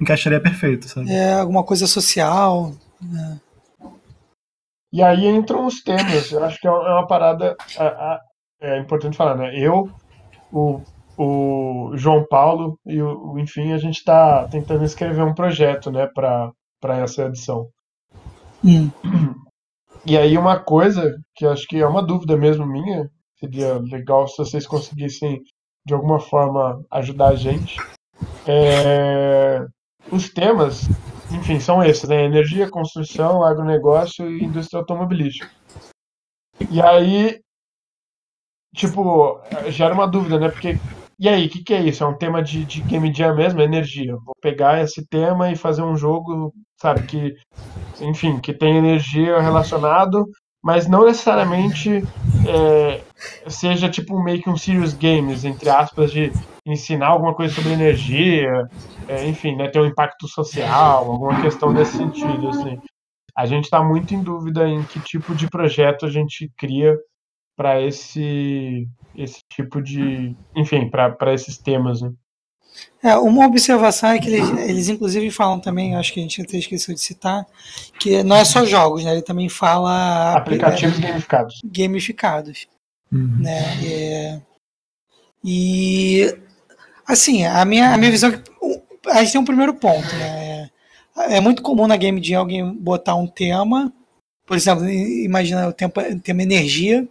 encaixaria perfeito, sabe? É, alguma coisa social. Né? E aí entram os temas. Eu acho que é uma parada é importante falar, né? Eu, o, o João Paulo e o, enfim, a gente está tentando escrever um projeto, né, para essa edição. Hum. E aí uma coisa que acho que é uma dúvida mesmo minha, seria legal se vocês conseguissem de alguma forma ajudar a gente. É... Os temas, enfim, são esses, né? Energia, construção, agronegócio e indústria automobilística. E aí tipo, gera uma dúvida, né? Porque, e aí, o que, que é isso? É um tema de, de Game Jam mesmo? É energia. Vou pegar esse tema e fazer um jogo, sabe, que, enfim, que tem energia relacionado, mas não necessariamente é, seja tipo meio que um serious games, entre aspas, de ensinar alguma coisa sobre energia, é, enfim, né, ter um impacto social, alguma questão nesse sentido, assim. A gente está muito em dúvida em que tipo de projeto a gente cria para esse esse tipo de, enfim, para esses temas. Né? É, uma observação é que eles, eles inclusive falam também, acho que a gente até esqueceu de citar, que não é só jogos, né? Ele também fala aplicativos é, gamificados. Gamificados, uhum. né? É, e assim, a minha, a minha visão é que a gente tem um primeiro ponto, né? É, é muito comum na Game Jam alguém botar um tema, por exemplo, imagina o tema, tema energia,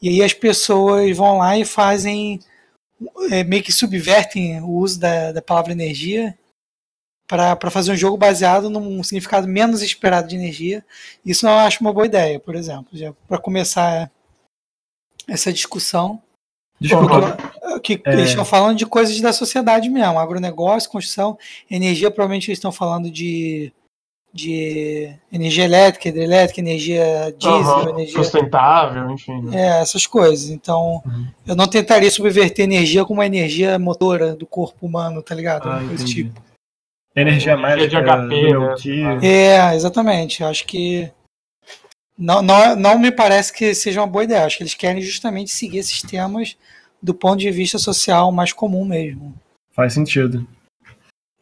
e aí as pessoas vão lá e fazem, é, meio que subvertem o uso da, da palavra energia para fazer um jogo baseado num significado menos esperado de energia. Isso eu acho uma boa ideia, por exemplo, para começar essa discussão. Desculpa. Que, é... eles estão falando de coisas da sociedade mesmo, agronegócio, construção, energia, provavelmente eles estão falando de de energia elétrica, hidrelétrica, energia diesel, uhum, energia sustentável, enfim. Né? É, essas coisas. Então, uhum. eu não tentaria subverter energia como uma energia motora do corpo humano, tá ligado? Ah, Esse tipo. Energia mais de HP, né? É, exatamente. Acho que não, não, não me parece que seja uma boa ideia. Acho que eles querem justamente seguir esses temas do ponto de vista social mais comum mesmo. Faz sentido.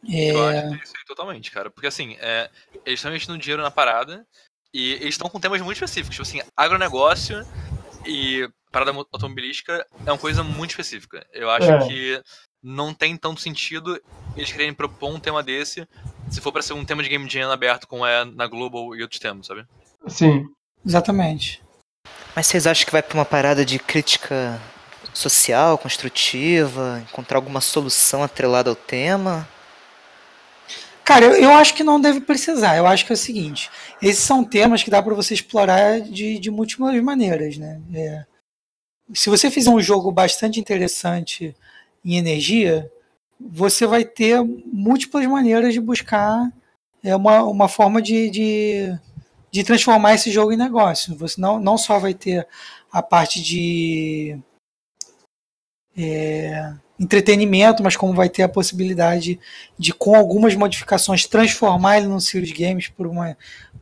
É... Eu acho que é isso aí totalmente, cara. Porque assim, é, eles estão investindo dinheiro na parada e eles estão com temas muito específicos. Tipo assim, agronegócio e parada automobilística é uma coisa muito específica. Eu acho é. que não tem tanto sentido eles quererem propor um tema desse se for para ser um tema de game jam aberto como é na Global e outros temas, sabe? Sim. Exatamente. Mas vocês acham que vai para uma parada de crítica social, construtiva, encontrar alguma solução atrelada ao tema? Cara, eu, eu, acho que não deve precisar. Eu acho que é o seguinte: esses são temas que dá para você explorar de, de múltiplas maneiras, né? É, se você fizer um jogo bastante interessante em energia, você vai ter múltiplas maneiras de buscar é, uma, uma forma de, de, de transformar esse jogo em negócio. Você não, não só vai ter a parte de é, entretenimento, mas como vai ter a possibilidade de, com algumas modificações, transformar ele num Serious Games por uma,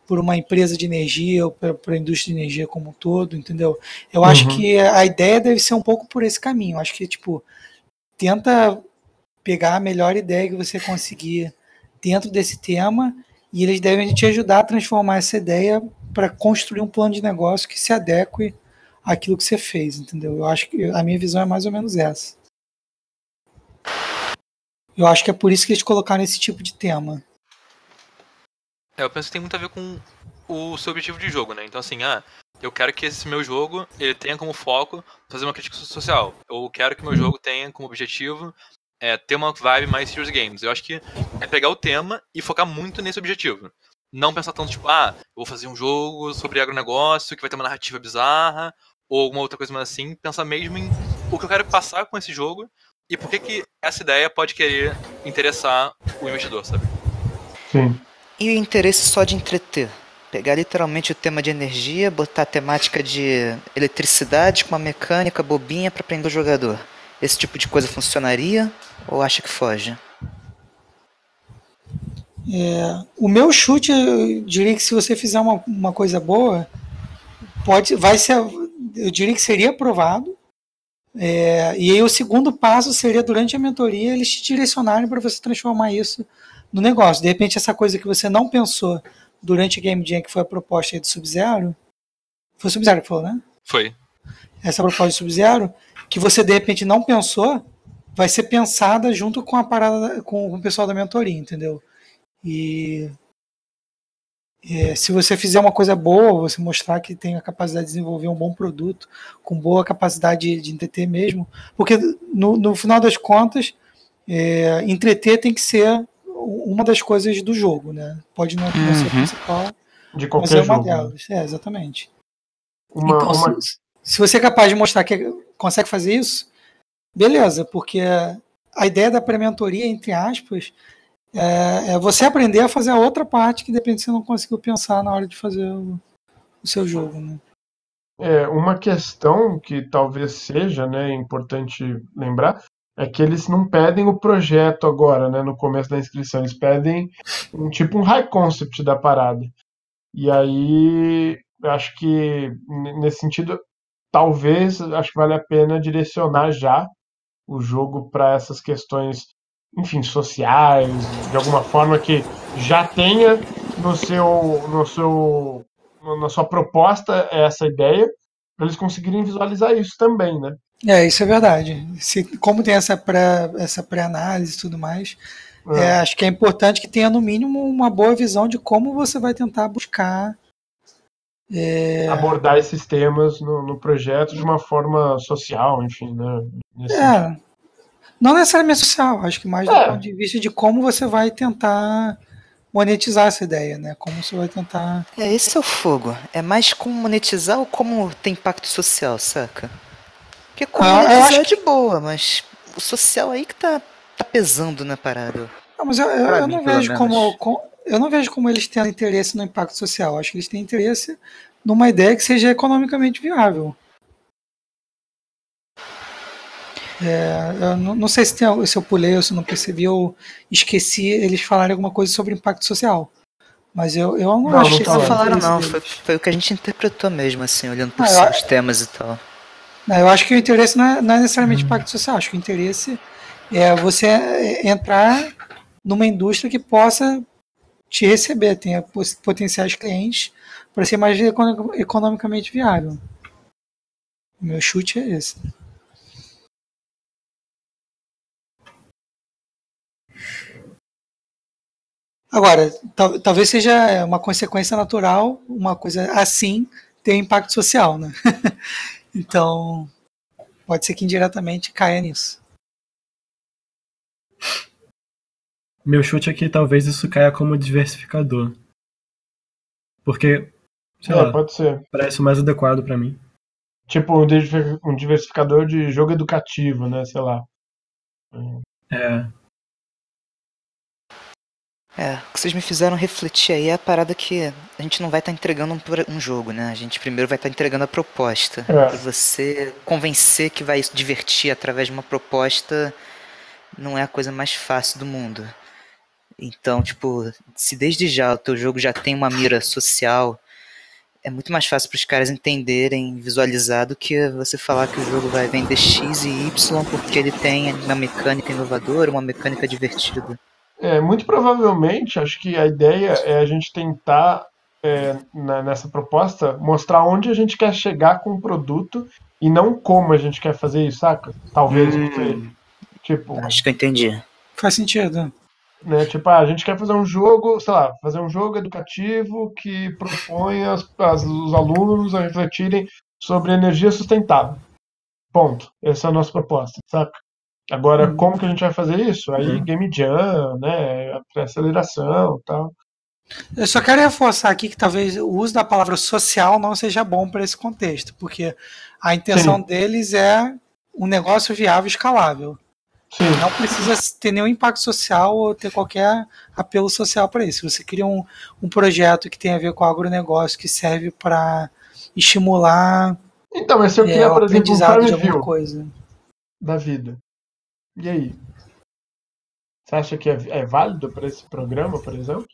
por uma empresa de energia ou para a indústria de energia como um todo, entendeu? Eu uhum. acho que a ideia deve ser um pouco por esse caminho. Eu acho que, tipo, tenta pegar a melhor ideia que você conseguir dentro desse tema e eles devem te ajudar a transformar essa ideia para construir um plano de negócio que se adeque àquilo que você fez, entendeu? Eu acho que a minha visão é mais ou menos essa. Eu acho que é por isso que eles colocaram esse tipo de tema. É, eu penso que tem muito a ver com o seu objetivo de jogo, né? Então assim, ah, eu quero que esse meu jogo ele tenha como foco fazer uma crítica social. Eu quero que meu jogo tenha como objetivo é, ter uma vibe mais serious games. Eu acho que é pegar o tema e focar muito nesse objetivo. Não pensar tanto, tipo, ah, eu vou fazer um jogo sobre agronegócio que vai ter uma narrativa bizarra, ou alguma outra coisa mais assim. Pensar mesmo em o que eu quero passar com esse jogo e por que, que essa ideia pode querer interessar o investidor, sabe? Sim. E o interesse só de entreter? Pegar literalmente o tema de energia, botar a temática de eletricidade com uma mecânica bobinha para prender o jogador. Esse tipo de coisa funcionaria ou acha que foge? É, o meu chute, eu diria que se você fizer uma, uma coisa boa, pode, vai ser, eu diria que seria aprovado, é, e aí o segundo passo seria durante a mentoria eles te direcionarem para você transformar isso no negócio. De repente essa coisa que você não pensou durante a Game Jam que foi a proposta do Sub-Zero, foi o Sub-Zero que falou, né? Foi. Essa proposta do Sub-Zero, que você de repente não pensou, vai ser pensada junto com a parada com o pessoal da mentoria, entendeu? E é, se você fizer uma coisa boa, você mostrar que tem a capacidade de desenvolver um bom produto, com boa capacidade de, de entreter mesmo, porque no, no final das contas, é, entreter tem que ser uma das coisas do jogo, né? Pode não, uhum. ser a principal, de qualquer mas é uma jogo. Né? delas. É, exatamente. Uma, então, uma... Se, se, você é capaz de mostrar que consegue fazer isso, beleza, porque a ideia da pré-mentoria, entre aspas, é, é, você aprender a fazer a outra parte que depende se você não conseguiu pensar na hora de fazer o, o seu jogo. Né? É, uma questão que talvez seja né, importante lembrar é que eles não pedem o projeto agora, né, no começo da inscrição, eles pedem um tipo um high concept da parada. E aí, acho que nesse sentido, talvez acho que vale a pena direcionar já o jogo para essas questões enfim, sociais, de alguma forma que já tenha no seu, no seu, na sua proposta essa ideia, para eles conseguirem visualizar isso também, né? É, isso é verdade. Se, como tem essa pré, essa pré-análise e tudo mais, é. É, acho que é importante que tenha no mínimo uma boa visão de como você vai tentar buscar é... abordar esses temas no, no, projeto de uma forma social, enfim, né? Nesse é, sentido. Não necessariamente social, acho que mais é. do ponto de vista de como você vai tentar monetizar essa ideia, né? Como você vai tentar. É, esse é o fogo. É mais como monetizar ou como ter impacto social, saca? Porque como ah, monetizar é de boa, mas o social aí que tá, tá pesando na parada. Não, mas eu, eu, eu mim, não vejo como, como, Eu não vejo como eles têm interesse no impacto social. Acho que eles têm interesse numa ideia que seja economicamente viável. É, eu não, não, sei se, tem, se eu pulei ou se não percebi, eu esqueci eles falarem alguma coisa sobre impacto social. Mas eu, eu não, não acho que não falaram, não. Foi, foi, o que a gente interpretou mesmo, assim, olhando por ah, os temas e tal. Não, eu acho que o interesse não é, não é necessariamente hum. impacto social. Acho que o interesse é você entrar numa indústria que possa te receber, tenha potenciais clientes para ser mais economicamente viável. Meu chute é esse. Agora, tal, talvez seja uma consequência natural, uma coisa assim ter impacto social, né? então, pode ser que indiretamente caia nisso. Meu chute é que talvez isso caia como diversificador. Porque, sei É, lá, pode ser. parece o mais adequado pra mim. Tipo um diver- diversificador de jogo educativo, né? Sei lá. É, É, o que vocês me fizeram refletir aí é a parada que a gente não vai estar entregando um, um jogo, né? A gente primeiro vai estar entregando a proposta. É. E você convencer que vai se divertir através de uma proposta não é a coisa mais fácil do mundo. Então, tipo, se desde já o teu jogo já tem uma mira social, é muito mais fácil para os caras entenderem, visualizar do que você falar que o jogo vai vender X e Y porque ele tem uma mecânica inovadora, uma mecânica divertida. É, muito provavelmente, acho que a ideia é a gente tentar, é, na- nessa proposta, mostrar onde a gente quer chegar com o produto e não como a gente quer fazer isso, saca? Talvez, não sei. Tipo, Acho que eu entendi. Faz sentido. Né? Tipo, ah, a gente quer fazer um jogo, sei lá, fazer um jogo educativo que propõe as, as- os alunos a refletirem sobre energia sustentável. Ponto. Essa é a nossa proposta, saca? Agora, Hum. como que a gente vai fazer isso? Aí, Uhum. game jam, né? Aceleração e tal. Eu só quero reforçar aqui que talvez o uso da palavra social não seja bom para esse contexto, porque a intenção deles é um negócio viável e escalável. Sim, Não precisa ter nenhum impacto social ou ter qualquer apelo social para isso. Se você cria um, um projeto que tem a ver com agronegócio, que serve para estimular Então, mas se eu é, criar, o por exemplo, um aprendizado de alguma Farmville coisa. da vida, e aí? Você acha que é, é válido para esse programa, por exemplo?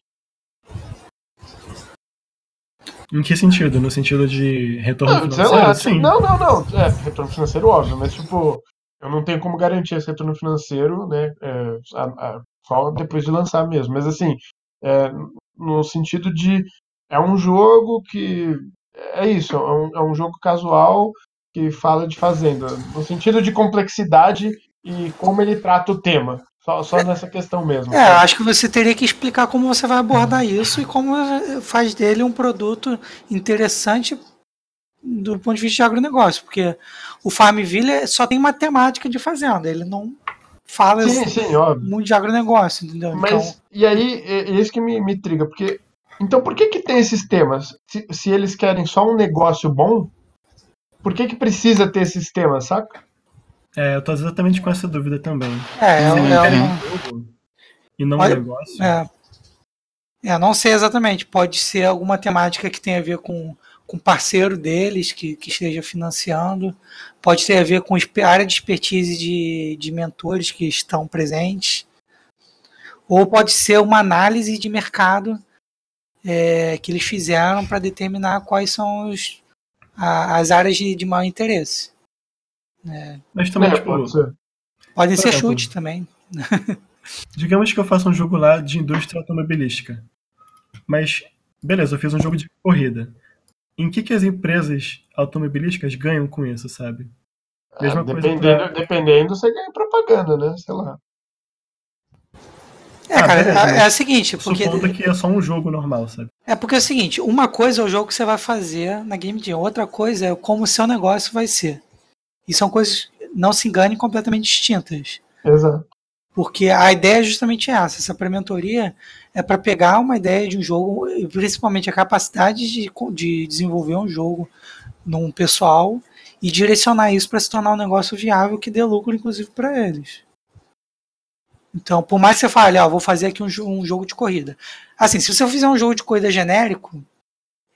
Em que sentido? No sentido de retorno Não, sei financeiro? lá, Sim. não, não, não. É, retorno financeiro, óbvio, mas tipo, eu não tenho como garantir esse retorno financeiro, né? é, a- a- só depois de lançar mesmo. Mas assim, é, no sentido de é um jogo que é isso, é um, é um jogo casual que fala de fazenda, no sentido de complexidade e como ele trata o tema. Só, só nessa questão mesmo. É, acho que você teria que explicar como você vai abordar isso e como faz dele um produto interessante do ponto de vista de agronegócio, porque o Farmville só tem matemática de fazenda, ele não fala Sim, sim, óbvio. muito de agronegócio, entendeu? Mas, Então, e aí, é, é isso que me, me intriga, porque. Então, por que que tem esses temas? Se, se eles querem só um negócio bom, por que que precisa ter esses temas, saca? É, eu tô exatamente com essa dúvida também. é, é, eles é querem um jogo e não um negócio. É. É, não sei exatamente. Pode ser alguma temática que tenha a ver com com parceiro deles que, que esteja financiando. Pode ter a ver com espe- área de expertise de, de mentores que estão presentes. Ou pode ser uma análise de mercado é, que eles fizeram para determinar quais são os, a- as áreas de, de maior interesse. Mas também, É, tipo, pode ser. Podem ser exemplo, chutes também. digamos que eu faça um jogo lá de indústria automobilística. Mas, beleza, eu fiz um jogo de corrida. Em que, que as empresas automobilísticas ganham com isso, sabe? Mesma Ah, coisa dependendo, pra- dependendo, você ganha propaganda, né? Sei lá. É, Ah, cara, beleza, é, é o seguinte, porque Supondo que é só um jogo normal, sabe? É porque é o seguinte, uma coisa é o jogo que você vai fazer na Game Jam, outra coisa é como o seu negócio vai ser. E são coisas, não se engane, completamente distintas. Exato. Porque a ideia é justamente essa. Essa pré-mentoria é para pegar uma ideia de um jogo, principalmente a capacidade de, de desenvolver um jogo num pessoal e direcionar isso para se tornar um negócio viável que dê lucro, inclusive, para eles. Então, por mais que você fale, ó, vou fazer aqui um, um jogo de corrida. Assim, se você fizer um jogo de corrida genérico,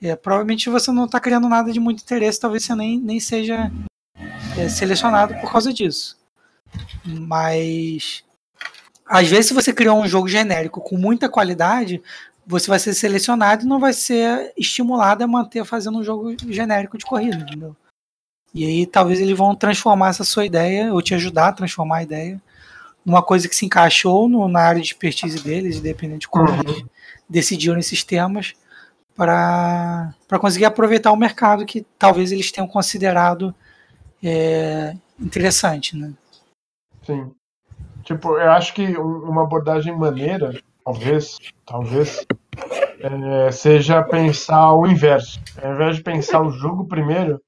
é, provavelmente você não está criando nada de muito interesse, talvez você nem, nem seja é, selecionado por causa disso. Mas às vezes, se você criar um jogo genérico com muita qualidade, você vai ser selecionado e não vai ser estimulado a manter fazendo um jogo genérico de corrida, entendeu? E aí talvez eles vão transformar essa sua ideia, ou te ajudar a transformar a ideia, numa coisa que se encaixou no, na área de expertise deles, independente de como Uhum. eles decidiram esses temas, para conseguir aproveitar o mercado que talvez eles tenham considerado é, interessante, né? Sim. Tipo, eu acho que um- uma abordagem maneira, talvez, talvez, é, seja pensar o inverso. Ao invés de pensar o jogo primeiro,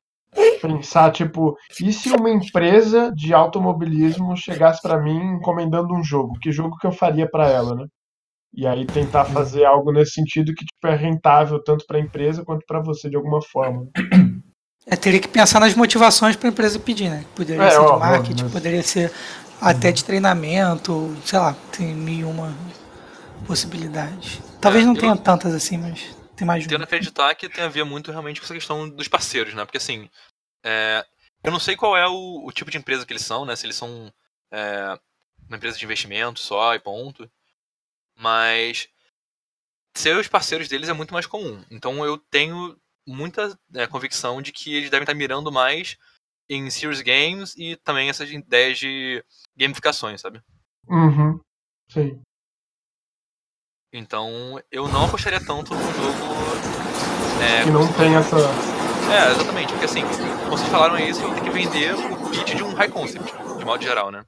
pensar, tipo, e se uma empresa de automobilismo chegasse pra mim encomendando um jogo? Que jogo que eu faria pra ela, né? E aí tentar fazer algo nesse sentido que tipo, é rentável tanto para a empresa quanto para você de alguma forma. É, teria que pensar nas motivações para a empresa pedir, né? Poderia é, ser de marketing, mas... poderia ser até de treinamento, sei lá, tem mil e uma possibilidades. Talvez é, não tenha não... tantas assim, mas tem mais de Tendo acreditar que tem a ver muito realmente com essa questão dos parceiros, né? Porque assim, é... eu não sei qual é o, o, tipo de empresa que eles são, né? Se eles são é... uma empresa de investimento só e ponto. Mas ser os parceiros deles é muito mais comum. Então eu tenho muita é, convicção de que eles devem estar mirando mais em serious games e também essas ideias de gamificações, sabe? Uhum. Sim. Então eu não apostaria tanto num jogo. É, que não tem essa. É, exatamente, porque assim, como vocês falaram aí, você tem que vender o pitch de um high concept, de modo geral, né?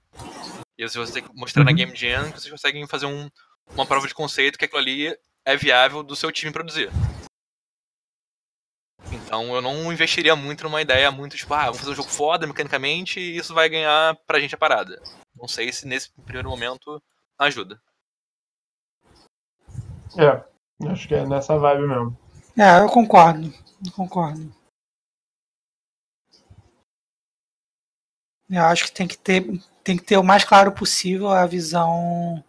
E você tem que mostrar uhum. na Game Jam que vocês conseguem fazer um, uma prova de conceito que aquilo ali é viável do seu time produzir. Então eu não investiria muito numa ideia muito tipo, ah, vamos fazer um jogo foda mecanicamente e isso vai ganhar pra gente a parada. Não sei se nesse primeiro momento ajuda. É, acho que é nessa vibe mesmo. É, eu concordo. Eu concordo. Eu acho que tem que ter, tem que ter o mais claro possível a visão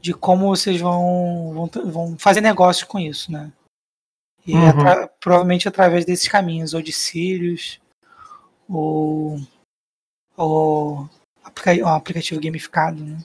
de como vocês vão, vão, vão fazer negócio com isso, né? E uhum. atra provavelmente através desses caminhos, ou de Sirius, ou, ou aplica um aplicativo gamificado, né?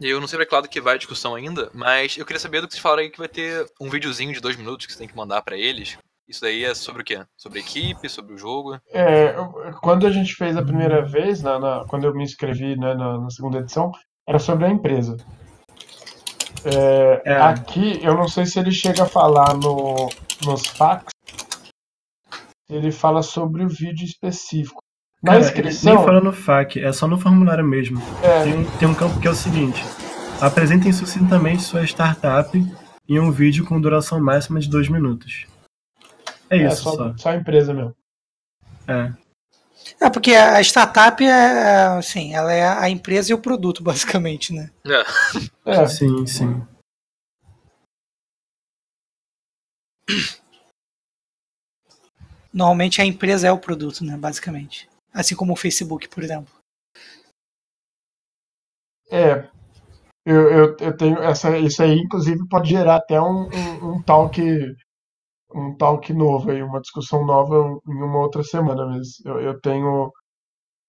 Eu não sei pra que lado que vai a discussão ainda, mas eu queria saber do que vocês falaram aí que vai ter um videozinho de dois minutos que você tem que mandar para eles. Isso daí é sobre o quê? Sobre a equipe, sobre o jogo? É, quando a gente fez a primeira vez, na, na quando eu me inscrevi né, na, na, segunda edição, era sobre a empresa. É, é. Aqui, eu não sei se ele chega a falar no, nos fax, ele fala sobre o vídeo específico. Na Cara, inscrição. Nem fala no FAQ, é só no formulário mesmo. É. Tem, tem um campo que é o seguinte: apresentem sucintamente sua startup em um vídeo com duração máxima de dois minutos. É, é isso, só, só. Só a empresa mesmo. É. É, porque a startup é, assim, ela é a empresa e o produto, basicamente, né? É. é. Sim, sim. Normalmente a empresa é o produto, né? Basicamente. Assim como o Facebook, por exemplo. É. Eu, eu, eu tenho essa. Isso aí, inclusive, pode gerar até um, um, um talk um talk novo aí, uma discussão nova em uma outra semana, mas eu, eu tenho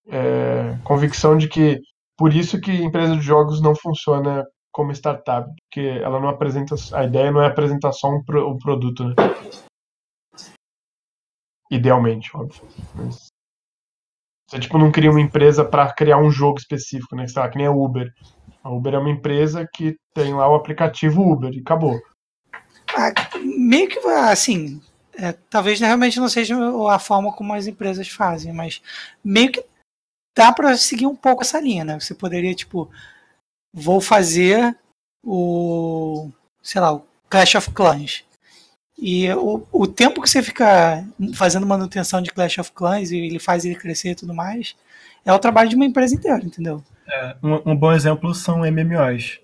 é, convicção de que por isso que empresa de jogos não funciona como startup, porque ela não apresenta, a ideia não é apresentar só um, pro, um produto, né? Idealmente, óbvio. Mas você tipo não cria uma empresa para criar um jogo específico, né? Sei lá, que nem a Uber. A Uber é uma empresa que tem lá o aplicativo Uber e acabou. Ah, meio que assim, é, talvez realmente não seja a forma como as empresas fazem, mas meio que dá para seguir um pouco essa linha, né? Você poderia, tipo, vou fazer o, sei lá, o Clash of Clans. E o, o tempo que você fica fazendo manutenção de Clash of Clans e ele faz ele crescer e tudo mais, é o trabalho de uma empresa inteira, entendeu? É, um, um bom exemplo são MMOs.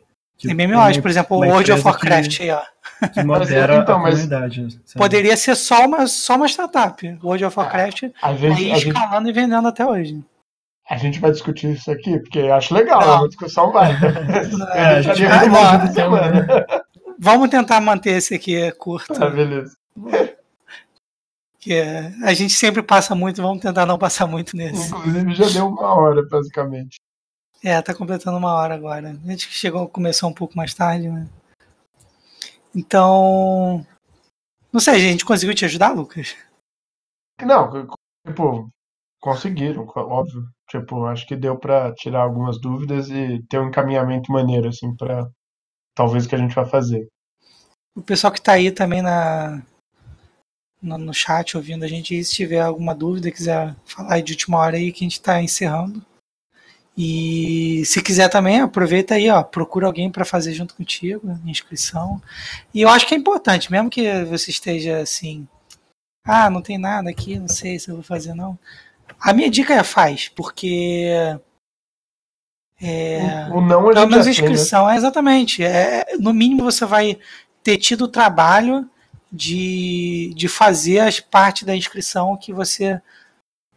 MMOs, por exemplo, o World of Warcraft que... aí, ó que modera então, a comunidade. Poderia ser só uma, só uma startup. World of Warcraft a gente, a escalando gente, e vendendo até hoje. A gente vai discutir isso aqui, porque acho legal, não. a discussão vai. é, a gente vai não, Vamos tentar manter esse aqui curto. Ah, beleza. Que a gente sempre passa muito, vamos tentar não passar muito nesse. Inclusive já deu uma hora, basicamente. É, tá completando uma hora agora. A gente chegou, começou um pouco mais tarde, né? Então. Não sei, a gente conseguiu te ajudar, Lucas? Não, tipo, conseguiram, óbvio. Tipo, acho que deu para tirar algumas dúvidas e ter um encaminhamento maneiro, assim, para talvez o que a gente vai fazer. O pessoal que tá aí também na, no, no chat ouvindo a gente, se tiver alguma dúvida, quiser falar de última hora aí que a gente tá encerrando. E se quiser também, aproveita aí, ó, procura alguém para fazer junto contigo, inscrição. E eu acho que é importante, mesmo que você esteja assim, ah, não tem nada aqui, não sei se eu vou fazer não. A minha dica é faz, porque É, O não a pelo menos a né? inscrição, é exatamente. É, no mínimo você vai ter tido o trabalho de, de fazer as partes da inscrição que você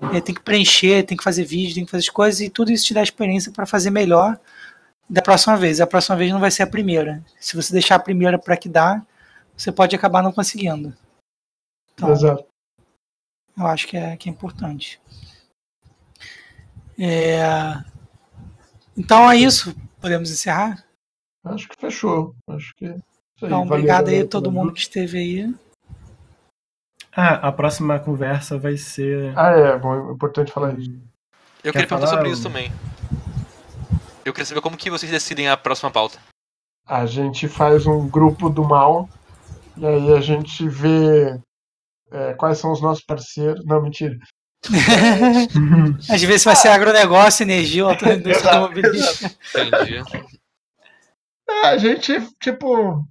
é, tem que preencher, tem que fazer vídeo, tem que fazer as coisas, e tudo isso te dá experiência para fazer melhor da próxima vez. A próxima vez não vai ser a primeira. Se você deixar a primeira para que dá, você pode acabar não conseguindo. Então, Exato. eu acho que é, que é importante. É, Então é isso. Podemos encerrar? Acho que fechou. Acho que. é aí. Então, obrigado aí a todo mundo que esteve aí. Ah, a próxima conversa vai ser. Ah, é, bom, é importante falar isso. Eu Quer queria perguntar falar, sobre isso também. Eu queria saber como que vocês decidem a próxima pauta. A gente faz um grupo do mal e aí a gente vê é, quais são os nossos parceiros. Não, mentira. Às vezes vai ser agronegócio, energia ou outra indústria automobilística. Entendi. É, a gente, tipo,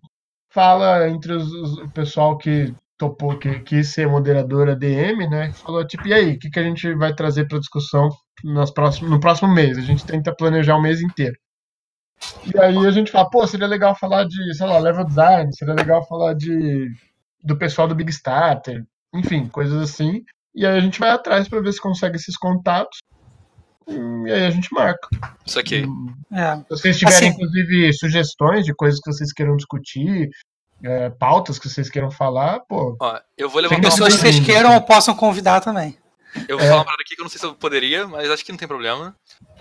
fala entre os, os- o pessoal que topou, que quis ser moderadora DM, né? Falou, tipo, e aí, o que, que a gente vai trazer para discussão nas próximos, no próximo mês? A gente tenta planejar o mês inteiro. E aí a gente fala, pô, seria legal falar de, sei lá, level design, seria legal falar de do pessoal do Big Starter, enfim, coisas assim. E aí a gente vai atrás para ver se consegue esses contatos. E aí a gente marca. Isso aqui. É. Se vocês tiverem, Assim- inclusive, sugestões de coisas que vocês queiram discutir, é, pautas que vocês queiram falar, pô, Ó, eu vou levantar uma Pessoas que vocês queiram ou possam convidar também. Eu vou É. falar uma parada aqui que eu não sei se eu poderia, mas acho que não tem problema.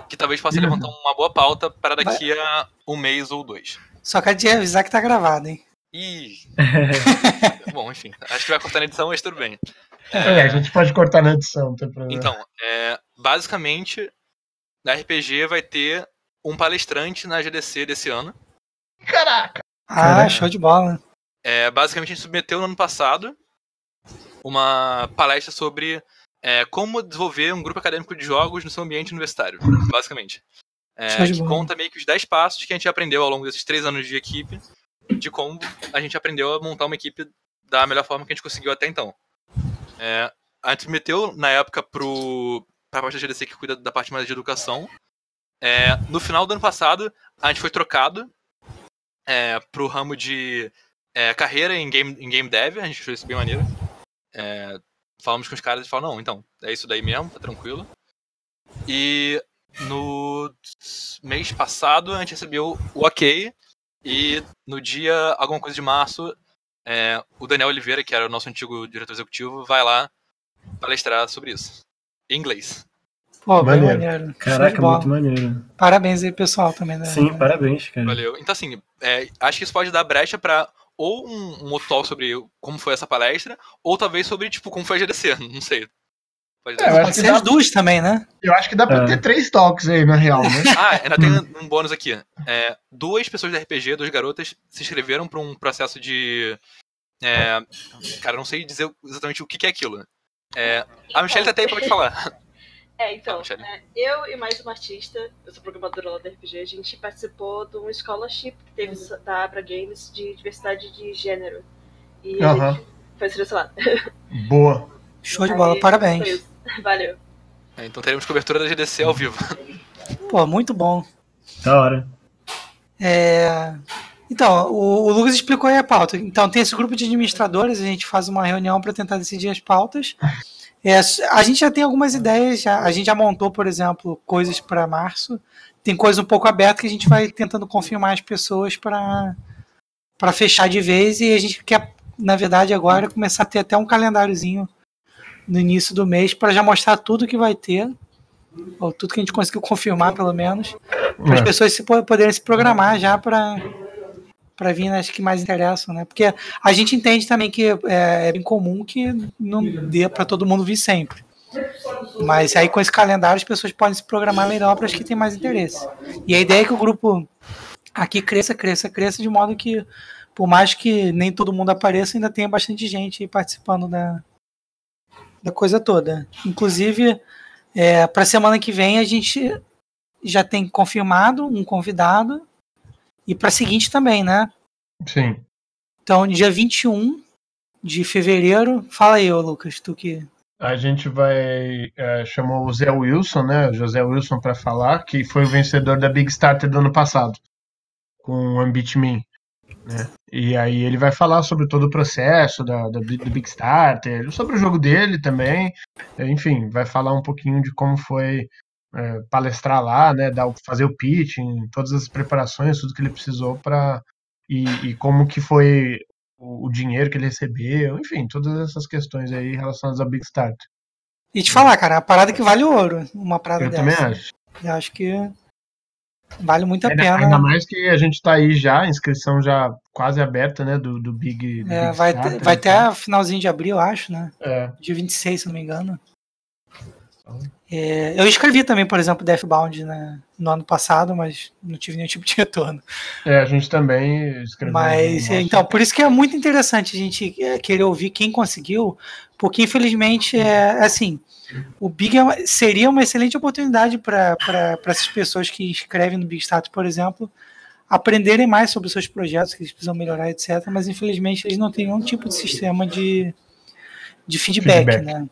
Que talvez possa Uhum. levantar uma boa pauta para daqui a um mês ou dois. Só quero te avisar que tá gravado, hein? Ih. Bom, enfim. Acho que vai cortar na edição, mas tudo bem. é, a gente pode cortar na edição, não tem problema. Então, é, basicamente, na RPG vai ter um palestrante na GDC desse ano. Caraca! Ah, Caraca. show de bola. É, basicamente, a gente submeteu no ano passado uma palestra sobre é, como desenvolver um grupo acadêmico de jogos no seu ambiente universitário, basicamente. É, Show de que bola. conta meio que os 10 passos que a gente aprendeu ao longo desses três anos de equipe, de como a gente aprendeu a montar uma equipe da melhor forma que a gente conseguiu até então. É, a gente submeteu, na época, pro, pra parte da GDC que cuida da parte mais de educação. É, no final do ano passado, a gente foi trocado é, pro ramo de é, carreira em game, em game dev, a gente achou isso bem maneiro. É, falamos com os caras e falaram, não, então, é isso daí mesmo, tá tranquilo. E no mês passado a gente recebeu o ok, e no dia, alguma coisa de março, é, o Daniel Oliveira, que era o nosso antigo diretor executivo, vai lá palestrar sobre isso. Em inglês. Pô, bem Maneiro. maneiro. Caraca, muito maneiro. Parabéns aí, pessoal, também. Né? Sim, parabéns, cara. Valeu. Então, assim, é, acho que isso pode dar brecha pra ou um, um outro talk sobre como foi essa palestra, ou talvez sobre, tipo, como foi a GDC. Não sei. Pode dar. É, eu acho Pode que ser dá- as duas também, né? Eu acho que dá pra É. ter três talks aí, na real, né? Ah, ainda tem um bônus aqui. É, duas pessoas da RPG, duas garotas, se inscreveram para um processo de. é, cara, eu não sei dizer exatamente o que, que é aquilo. É, a Michelle tá até aí pra te falar. É, então, Ah, é, eu e mais uma artista, eu sou programadora lá da RPG, a gente participou de um scholarship que teve da Abra Games de diversidade de gênero. E a gente foi selecionado. Boa. Show de bola, parabéns. Foi isso. Valeu. É, então teremos cobertura da GDC ao vivo. Pô, muito bom. Da hora. É, Então, o, o Lucas explicou aí a pauta. Então, tem esse grupo de administradores, a gente faz uma reunião para tentar decidir as pautas. É, a gente já tem algumas ideias, já- a gente já montou, por exemplo, coisas para março. Tem coisa um pouco aberta que a gente vai tentando confirmar as pessoas para para fechar de vez e a gente quer, na verdade, agora começar a ter até um calendáriozinho no início do mês para já mostrar tudo que vai ter, ou tudo que a gente conseguiu confirmar, pelo menos, para as É. pessoas se po- poderem se programar já para para vir nas que mais interessam, né? Porque a gente entende também que é, é bem comum que não dê para todo mundo vir sempre. Mas aí com esse calendário as pessoas podem se programar melhor para as que têm mais interesse. E a ideia é que o grupo aqui cresça, cresça, cresça, de modo que, por mais que nem todo mundo apareça, ainda tenha bastante gente participando da, da coisa toda. Inclusive, é, para semana que vem a gente já tem confirmado um convidado e para a seguinte também, né? Sim. Então, dia 21 de fevereiro, fala aí, ô Lucas, tu que a gente vai é, chamou o Zé Wilson, né, o José Wilson para falar, que foi o vencedor da Big Starter do ano passado com o Ambit Me. Né? E aí ele vai falar sobre todo o processo da, da, do Big Starter, sobre o jogo dele também, enfim, vai falar um pouquinho de como foi é, palestrar lá, né, dar, fazer o pitching, todas as preparações, tudo que ele precisou para e, e, como que foi o, o, dinheiro que ele recebeu, enfim, todas essas questões aí relacionadas ao Big Starter. E te falar, cara, a parada que vale ouro, uma parada Eu dessa. também acho. Eu acho que Vale muito a ainda, pena. Ainda mais que a gente está aí já, inscrição já quase aberta, né? Do, do Big. Do é, Big vai, Starter, ter, vai então. até finalzinho de abril, acho, né? É. Dia 26, se não me engano. É, eu escrevi também, por exemplo, Deathbound né, no ano passado, mas não tive nenhum tipo de retorno. É, a gente também escreveu. Mas, então, por isso que é muito interessante a gente é, querer ouvir quem conseguiu, porque infelizmente é assim o Big é seria uma excelente oportunidade para essas pessoas que escrevem no Big Status, por exemplo, aprenderem mais sobre os seus projetos, que eles precisam melhorar, etc. Mas infelizmente eles não têm nenhum tipo de sistema de, de feedback, feedback. Né?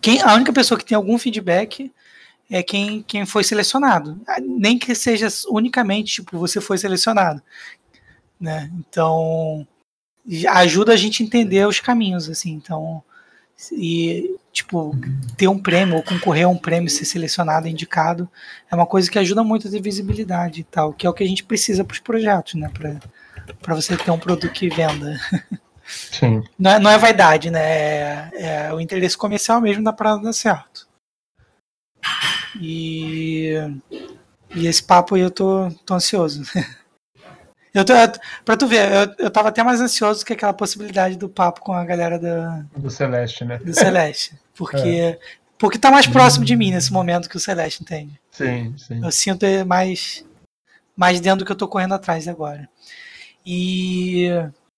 Quem, a única pessoa que tem algum feedback é quem, quem foi selecionado. Nem que seja unicamente, tipo, você foi selecionado. Né? Então, ajuda a gente a entender os caminhos, assim. Então, e, tipo, ter um prêmio ou concorrer a um prêmio, ser selecionado, indicado, é uma coisa que ajuda muito a ter visibilidade e tal, que é o que a gente precisa para os projetos, né? Para você ter um produto que venda. Sim. Não é, não é vaidade, né? É, é o interesse comercial mesmo da parada dar certo. E, e esse papo aí eu tô, tô ansioso. Eu tô, pra tu ver, eu, eu tava até mais ansioso que aquela possibilidade do papo com a galera do, do Celeste, né? Do Celeste. Porque, é. porque tá mais próximo de mim nesse momento que o Celeste, entende? Sim, sim. Eu sinto mais, mais dentro do que eu tô correndo atrás agora. E.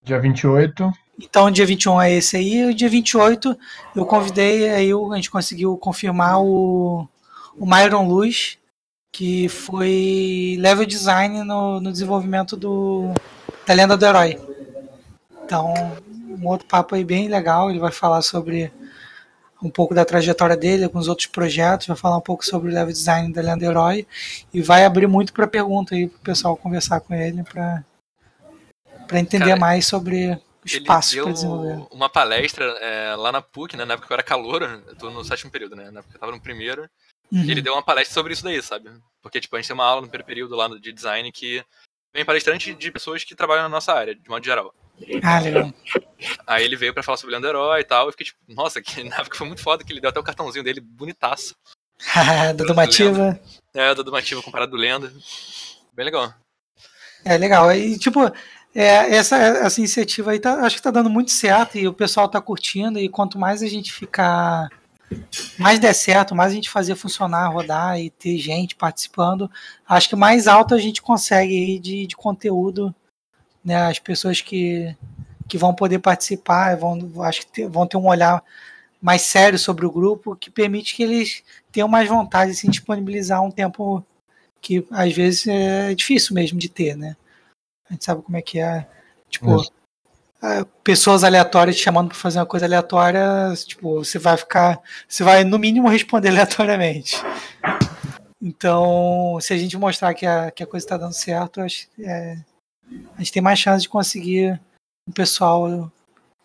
Dia 28. Então, dia 21 é esse aí. O dia 28 eu convidei, aí a gente conseguiu confirmar o, o Myron Luz, que foi level design no, no desenvolvimento do, da Lenda do Herói. Então, um outro papo aí bem legal, ele vai falar sobre um pouco da trajetória dele, alguns outros projetos, vai falar um pouco sobre o level design da Lenda do Herói e vai abrir muito para pergunta aí para o pessoal conversar com ele para para entender Cara, mais sobre os passos para desenvolver. Uma palestra é, lá na PUC, né, na época que eu era calor, eu tô no sétimo período, né, na época que eu tava no primeiro. Uhum. Ele deu uma palestra sobre isso daí, sabe? Porque, tipo, a gente tem uma aula no primeiro período lá de design que vem palestrante de pessoas que trabalham na nossa área, de modo geral. Ah, legal. Aí ele veio para falar sobre o Leandro Herói e tal. Eu fiquei tipo, nossa, que na época foi muito foda que ele deu até o cartãozinho dele bonitaço. da Dumativa. É, da Dumativa comparado do Lenda. Bem legal. É legal. E tipo, é, essa, essa iniciativa aí tá, acho que tá dando muito certo e o pessoal tá curtindo. E quanto mais a gente ficar mais der certo, mais a gente fazer funcionar, rodar e ter gente participando, acho que mais alto a gente consegue de, de conteúdo, né? As pessoas que, que vão poder participar vão, acho que ter, vão ter um olhar mais sério sobre o grupo, que permite que eles tenham mais vontade de se disponibilizar um tempo que às vezes é difícil mesmo de ter, né? A gente sabe como é que é. Tipo, Isso pessoas aleatórias te chamando para fazer uma coisa aleatória, tipo, você vai ficar, você vai no mínimo responder aleatoriamente. Então, se a gente mostrar que a, que a coisa está dando certo, acho, é, a gente tem mais chance de conseguir um pessoal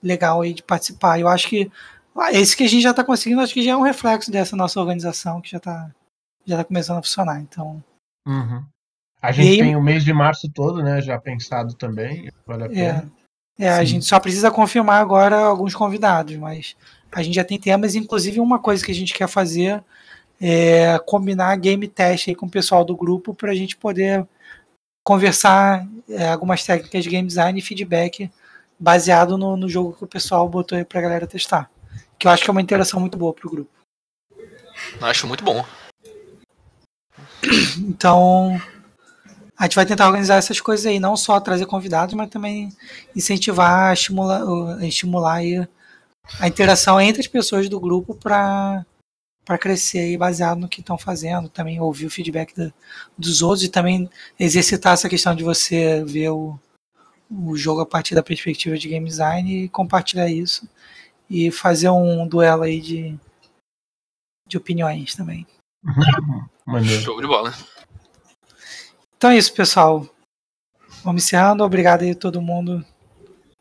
legal aí de participar. Eu acho que esse que a gente já está conseguindo, acho que já é um reflexo dessa nossa organização que já está já tá começando a funcionar. Então, uhum. A gente aí, tem o mês de março todo, né, já pensado também. Vale a é. pena. É, é, a gente só precisa confirmar agora alguns convidados, mas a gente já tem temas, inclusive uma coisa que a gente quer fazer é combinar game test aí com o pessoal do grupo para a gente poder conversar é, algumas técnicas de game design e feedback baseado no, no jogo que o pessoal botou aí para a galera testar. Que eu acho que é uma interação muito boa para o grupo. Acho muito bom. Então, a gente vai tentar organizar essas coisas aí, não só trazer convidados, mas também incentivar, estimular, estimular aí a interação entre as pessoas do grupo para para crescer aí baseado no que estão fazendo, também ouvir o feedback da, dos outros e também exercitar essa questão de você ver o, o jogo a partir da perspectiva de game design e compartilhar isso e fazer um duelo aí de, de opiniões também. Show de bola. Então é isso, pessoal. Vamos encerrando. Obrigado aí a todo mundo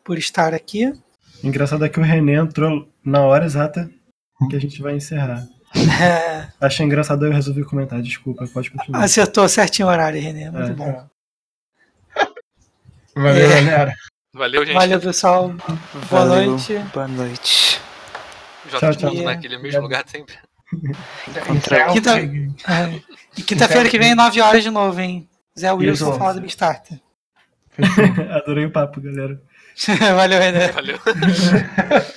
por estar aqui. Engraçado é que o René entrou na hora exata que a gente vai encerrar. É, Achei engraçado, eu resolvi comentar. Desculpa, pode continuar. acertou certinho o horário, Renê. Muito É. bom. Valeu, É. galera. Valeu, gente. Valeu, pessoal. Boa Valeu. noite. Boa noite. Já Tchau, tchau. naquele mesmo lugar sempre. Quinta- É. E quinta-feira que vem, 9 horas de novo, hein? Zé Wilson Isso. falar do Beastarter. Adorei o papo, galera. Valeu, Renê. Valeu.